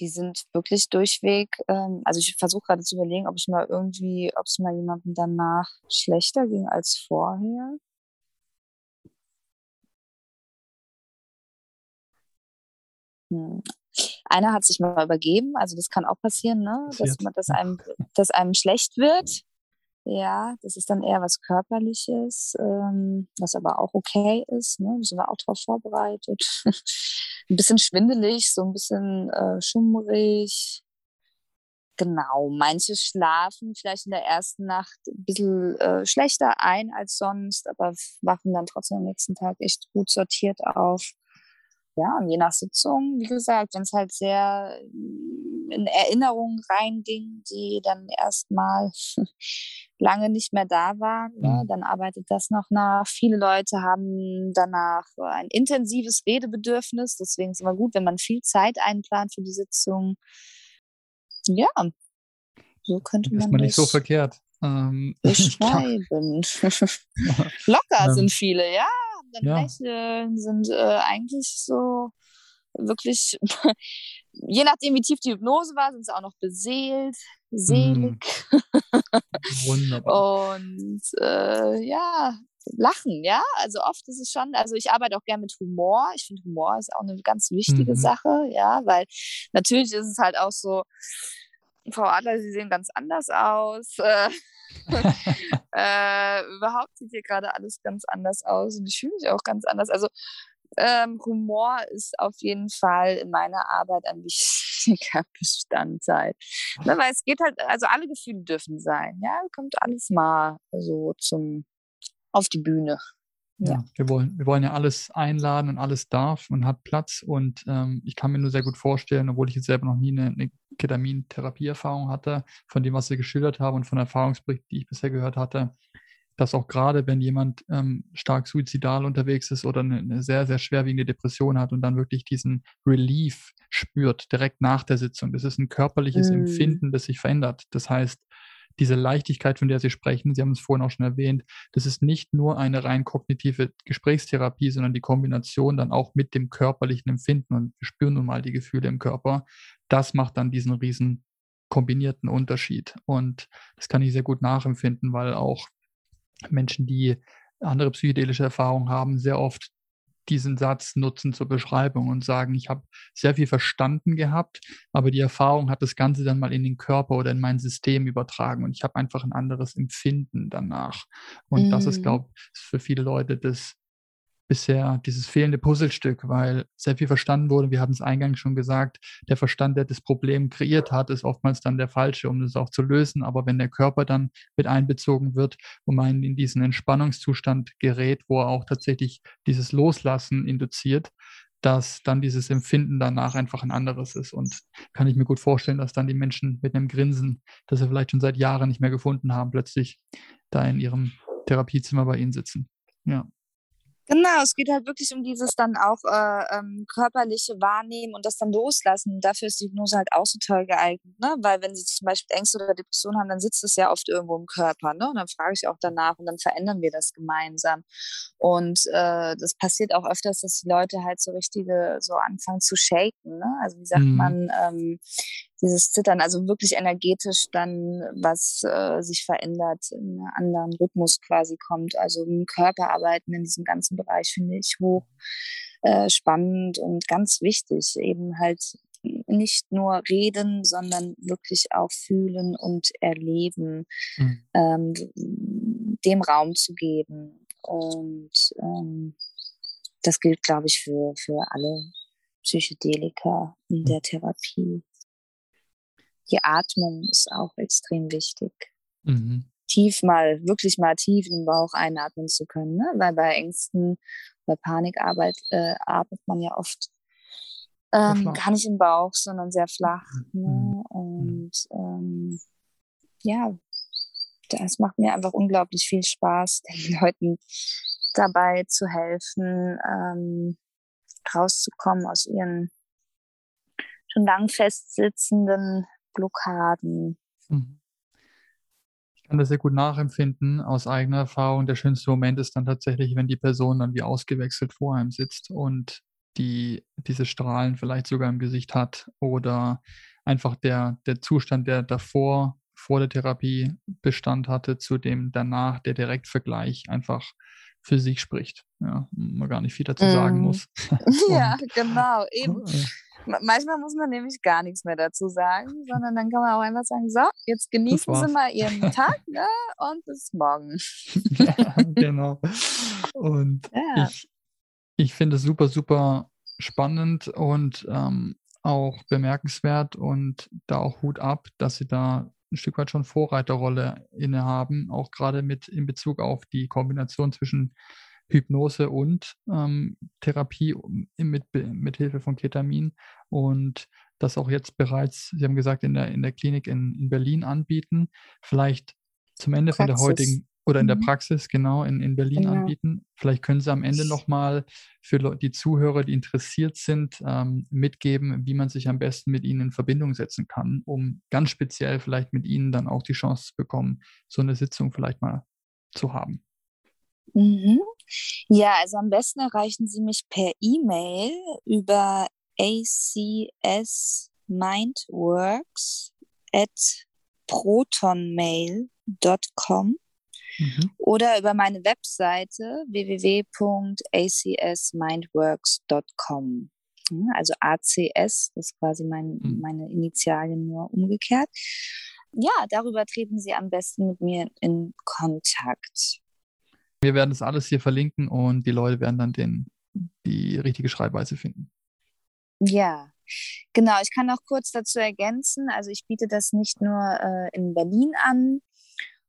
die sind wirklich durchweg, ähm, also ich versuche gerade zu überlegen, ob ich mal irgendwie, ob es mal jemandem danach schlechter ging als vorher. Hm. Einer hat sich mal übergeben, also das kann auch passieren, ne? dass, man, dass, einem, dass einem schlecht wird. Ja, das ist dann eher was Körperliches, ähm, was aber auch okay ist. Ne? Da sind wir auch darauf vorbereitet. ein bisschen schwindelig, so ein bisschen äh, schummrig. Genau, manche schlafen vielleicht in der ersten Nacht ein bisschen äh, schlechter ein als sonst, aber wachen dann trotzdem am nächsten Tag echt gut sortiert auf ja, und je nach Sitzung, wie gesagt, wenn es halt sehr in Erinnerungen reinging, die dann erstmal lange nicht mehr da waren, ne, mhm. dann arbeitet das noch nach. Viele Leute haben danach ein intensives Redebedürfnis, deswegen ist es immer gut, wenn man viel Zeit einplant für die Sitzung. Ja, so könnte man. Ist man nicht so verkehrt. Ähm, beschreiben. Locker ähm, sind viele, ja dann ja. lächeln, sind äh, eigentlich so wirklich, je nachdem, wie tief die Hypnose war, sind sie auch noch beseelt, selig. Mm. Wunderbar. Und äh, ja, lachen, ja. Also oft ist es schon, also ich arbeite auch gerne mit Humor. Ich finde, Humor ist auch eine ganz wichtige mhm. Sache, ja, weil natürlich ist es halt auch so, Frau Adler, Sie sehen ganz anders aus. Äh, äh, überhaupt sieht hier gerade alles ganz anders aus und ich fühle mich auch ganz anders. Also ähm, Humor ist auf jeden Fall in meiner Arbeit ein wichtiger Bestandteil. Ne, weil es geht halt, also alle Gefühle dürfen sein. Ja, kommt alles mal so zum auf die Bühne. Ja. ja, wir wollen, wir wollen ja alles einladen und alles darf und hat Platz. Und ähm, ich kann mir nur sehr gut vorstellen, obwohl ich jetzt selber noch nie eine, eine Ketamin-Therapieerfahrung hatte, von dem, was Sie geschildert haben und von Erfahrungsberichten, die ich bisher gehört hatte, dass auch gerade, wenn jemand ähm, stark suizidal unterwegs ist oder eine, eine, sehr, sehr schwerwiegende Depression hat und dann wirklich diesen Relief spürt, direkt nach der Sitzung, das ist ein körperliches mm. Empfinden, das sich verändert. Das heißt, diese Leichtigkeit, von der Sie sprechen, Sie haben es vorhin auch schon erwähnt, das ist nicht nur eine rein kognitive Gesprächstherapie, sondern die Kombination dann auch mit dem körperlichen Empfinden und wir spüren nun mal die Gefühle im Körper. Das macht dann diesen riesen kombinierten Unterschied. Und das kann ich sehr gut nachempfinden, weil auch Menschen, die andere psychedelische Erfahrungen haben, sehr oft diesen Satz nutzen zur Beschreibung und sagen, ich habe sehr viel verstanden gehabt, aber die Erfahrung hat das Ganze dann mal in den Körper oder in mein System übertragen und ich habe einfach ein anderes Empfinden danach. Und mm. das ist, mhm. glaube ich, für viele Leute das bisher dieses fehlende Puzzlestück, weil sehr viel verstanden wurde. Wir hatten es eingangs schon gesagt, der Verstand, der das Problem kreiert hat, ist oftmals dann der falsche, um das auch zu lösen. Aber wenn der Körper dann mit einbezogen wird und man in diesen Entspannungszustand gerät, wo er auch tatsächlich dieses Loslassen induziert, dass dann dieses Empfinden danach einfach ein anderes ist. Und kann ich mir gut vorstellen, dass dann die Menschen mit einem Grinsen, das sie vielleicht schon seit Jahren nicht mehr gefunden haben, plötzlich da in ihrem Therapiezimmer bei ihnen sitzen. Ja. Genau, es geht halt wirklich um dieses dann auch äh, ähm, körperliche Wahrnehmen und das dann loslassen. Dafür ist die Hypnose halt auch so toll geeignet, ne? Weil wenn sie zum Beispiel Ängste oder Depressionen haben, dann sitzt es ja oft irgendwo im Körper, ne? Und dann frage ich auch danach und dann verändern wir das gemeinsam. Und äh, das passiert auch öfters, dass die Leute halt so richtige so anfangen zu shaken, ne? Also wie sagt mhm. man, ähm, dieses Zittern, also wirklich energetisch dann was äh, sich verändert, in einen anderen Rhythmus quasi kommt. Also im Körperarbeiten in diesem ganzen Bereich finde ich hoch äh, spannend und ganz wichtig, eben halt nicht nur reden, sondern wirklich auch fühlen und erleben, mhm. ähm, dem Raum zu geben. Und ähm, das gilt, glaube ich, für, für alle Psychedelika in der Therapie. Die Atmung ist auch extrem wichtig. Mhm. Tief mal, wirklich mal tief in den Bauch einatmen zu können, ne? weil bei Ängsten, bei Panikarbeit äh, atmet man ja oft ähm, gar nicht im Bauch, sondern sehr flach. Mhm. Ne? Mhm. Und ähm, ja, das macht mir einfach unglaublich viel Spaß, den Leuten dabei zu helfen, ähm, rauszukommen aus ihren schon lang festsitzenden Blockaden. Mhm. Ich kann das sehr gut nachempfinden aus eigener Erfahrung. Der schönste Moment ist dann tatsächlich, wenn die Person dann wie ausgewechselt vor einem sitzt und die diese Strahlen vielleicht sogar im Gesicht hat oder einfach der, der Zustand, der davor vor der Therapie Bestand hatte, zu dem danach der Direktvergleich einfach für sich spricht. Ja, man gar nicht viel dazu sagen mm. muss. ja, genau, eben. Manchmal muss man nämlich gar nichts mehr dazu sagen, sondern dann kann man auch einfach sagen, so, jetzt genießen Sie mal Ihren Tag ne? und bis morgen. ja, genau. Und ja. ich, ich finde es super, super spannend und ähm, auch bemerkenswert und da auch Hut ab, dass Sie da ein Stück weit schon Vorreiterrolle innehaben, auch gerade mit in Bezug auf die Kombination zwischen Hypnose und ähm, Therapie mit, mit Hilfe von Ketamin und das auch jetzt bereits, Sie haben gesagt, in der, in der Klinik in, in Berlin anbieten. Vielleicht zum Ende Praxis. von der heutigen oder in der mhm. Praxis, genau, in, in Berlin genau. anbieten. Vielleicht können Sie am Ende nochmal für die Zuhörer, die interessiert sind, ähm, mitgeben, wie man sich am besten mit Ihnen in Verbindung setzen kann, um ganz speziell vielleicht mit Ihnen dann auch die Chance zu bekommen, so eine Sitzung vielleicht mal zu haben. Mhm. Ja, also am besten erreichen Sie mich per E-Mail über acsmindworks at protonmail.com. Mhm. Oder über meine Webseite www.acsmindworks.com. Also ACS, das ist quasi mein, mhm. meine Initialien nur umgekehrt. Ja, darüber treten Sie am besten mit mir in Kontakt. Wir werden das alles hier verlinken und die Leute werden dann den, die richtige Schreibweise finden. Ja, genau. Ich kann noch kurz dazu ergänzen. Also ich biete das nicht nur äh, in Berlin an,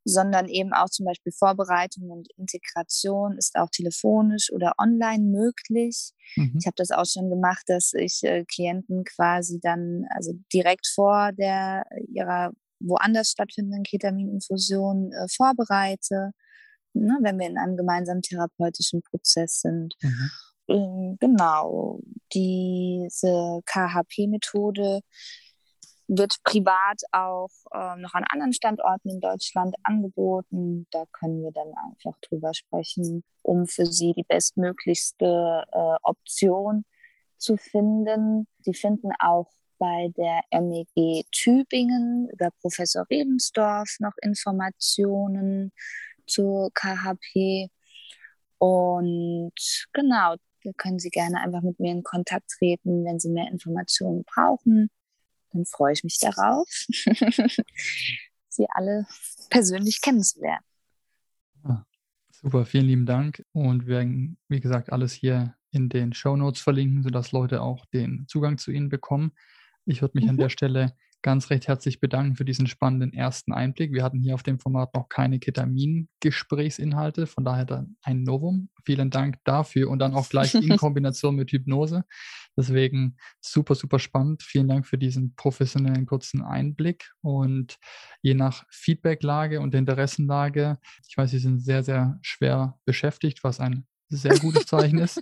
sondern eben auch zum Beispiel Vorbereitung und Integration ist auch telefonisch oder online möglich. Mhm. Ich habe das auch schon gemacht, dass ich äh, Klienten quasi dann also direkt vor der ihrer woanders stattfindenden Ketamininfusion äh, vorbereite, ne, wenn wir in einem gemeinsamen therapeutischen Prozess sind. Mhm. Ähm, genau, diese KHP-Methode wird privat auch äh, noch an anderen Standorten in Deutschland angeboten. Da können wir dann einfach drüber sprechen, um für Sie die bestmöglichste äh, Option zu finden. Sie finden auch bei der MEG Tübingen über Professor Redensdorf noch Informationen zur KHP. Und genau, da können Sie gerne einfach mit mir in Kontakt treten, wenn Sie mehr Informationen brauchen dann freue ich mich darauf, Sie alle persönlich kennenzulernen. Ah, super, vielen lieben Dank. Und wir werden, wie gesagt, alles hier in den Show Notes verlinken, sodass Leute auch den Zugang zu Ihnen bekommen. Ich würde mich mhm. an der Stelle ganz recht herzlich bedanken für diesen spannenden ersten Einblick. Wir hatten hier auf dem Format noch keine Ketamin-Gesprächsinhalte, von daher dann ein Novum. Vielen Dank dafür und dann auch gleich in Kombination mit Hypnose. Deswegen super, super spannend. Vielen Dank für diesen professionellen kurzen Einblick und je nach Feedbacklage und Interessenlage, ich weiß, Sie sind sehr, sehr schwer beschäftigt, was ein sehr gutes Zeichen ist.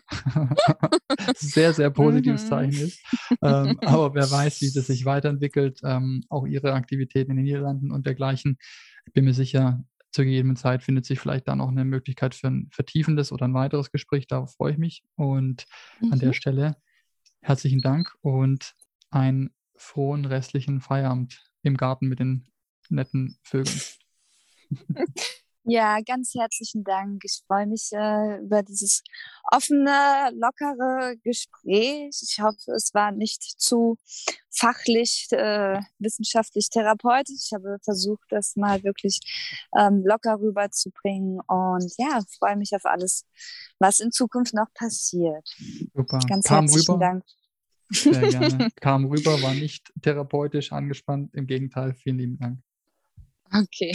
sehr, sehr positives mhm. Zeichen ist. Ähm, aber wer weiß, wie das sich weiterentwickelt, ähm, auch ihre Aktivitäten in den Niederlanden und dergleichen. Ich bin mir sicher, zu gegebener Zeit findet sich vielleicht dann auch eine Möglichkeit für ein vertiefendes oder ein weiteres Gespräch. Darauf freue ich mich. Und mhm. an der mhm. Stelle herzlichen Dank und einen frohen restlichen Feierabend im Garten mit den netten Vögeln. Ja, ganz herzlichen Dank. Ich freue mich äh, über dieses offene, lockere Gespräch. Ich hoffe, es war nicht zu fachlich, äh, wissenschaftlich, therapeutisch. Ich habe versucht, das mal wirklich ähm, locker rüberzubringen. Und ja, freue mich auf alles, was in Zukunft noch passiert. Super. Ganz Kam herzlichen rüber. Dank. Sehr gerne. Kam rüber, war nicht therapeutisch angespannt. Im Gegenteil, vielen lieben Dank. Okay,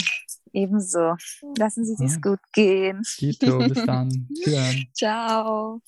ebenso. Lassen Sie es ja. gut gehen. Tito, bis dann. Ciao.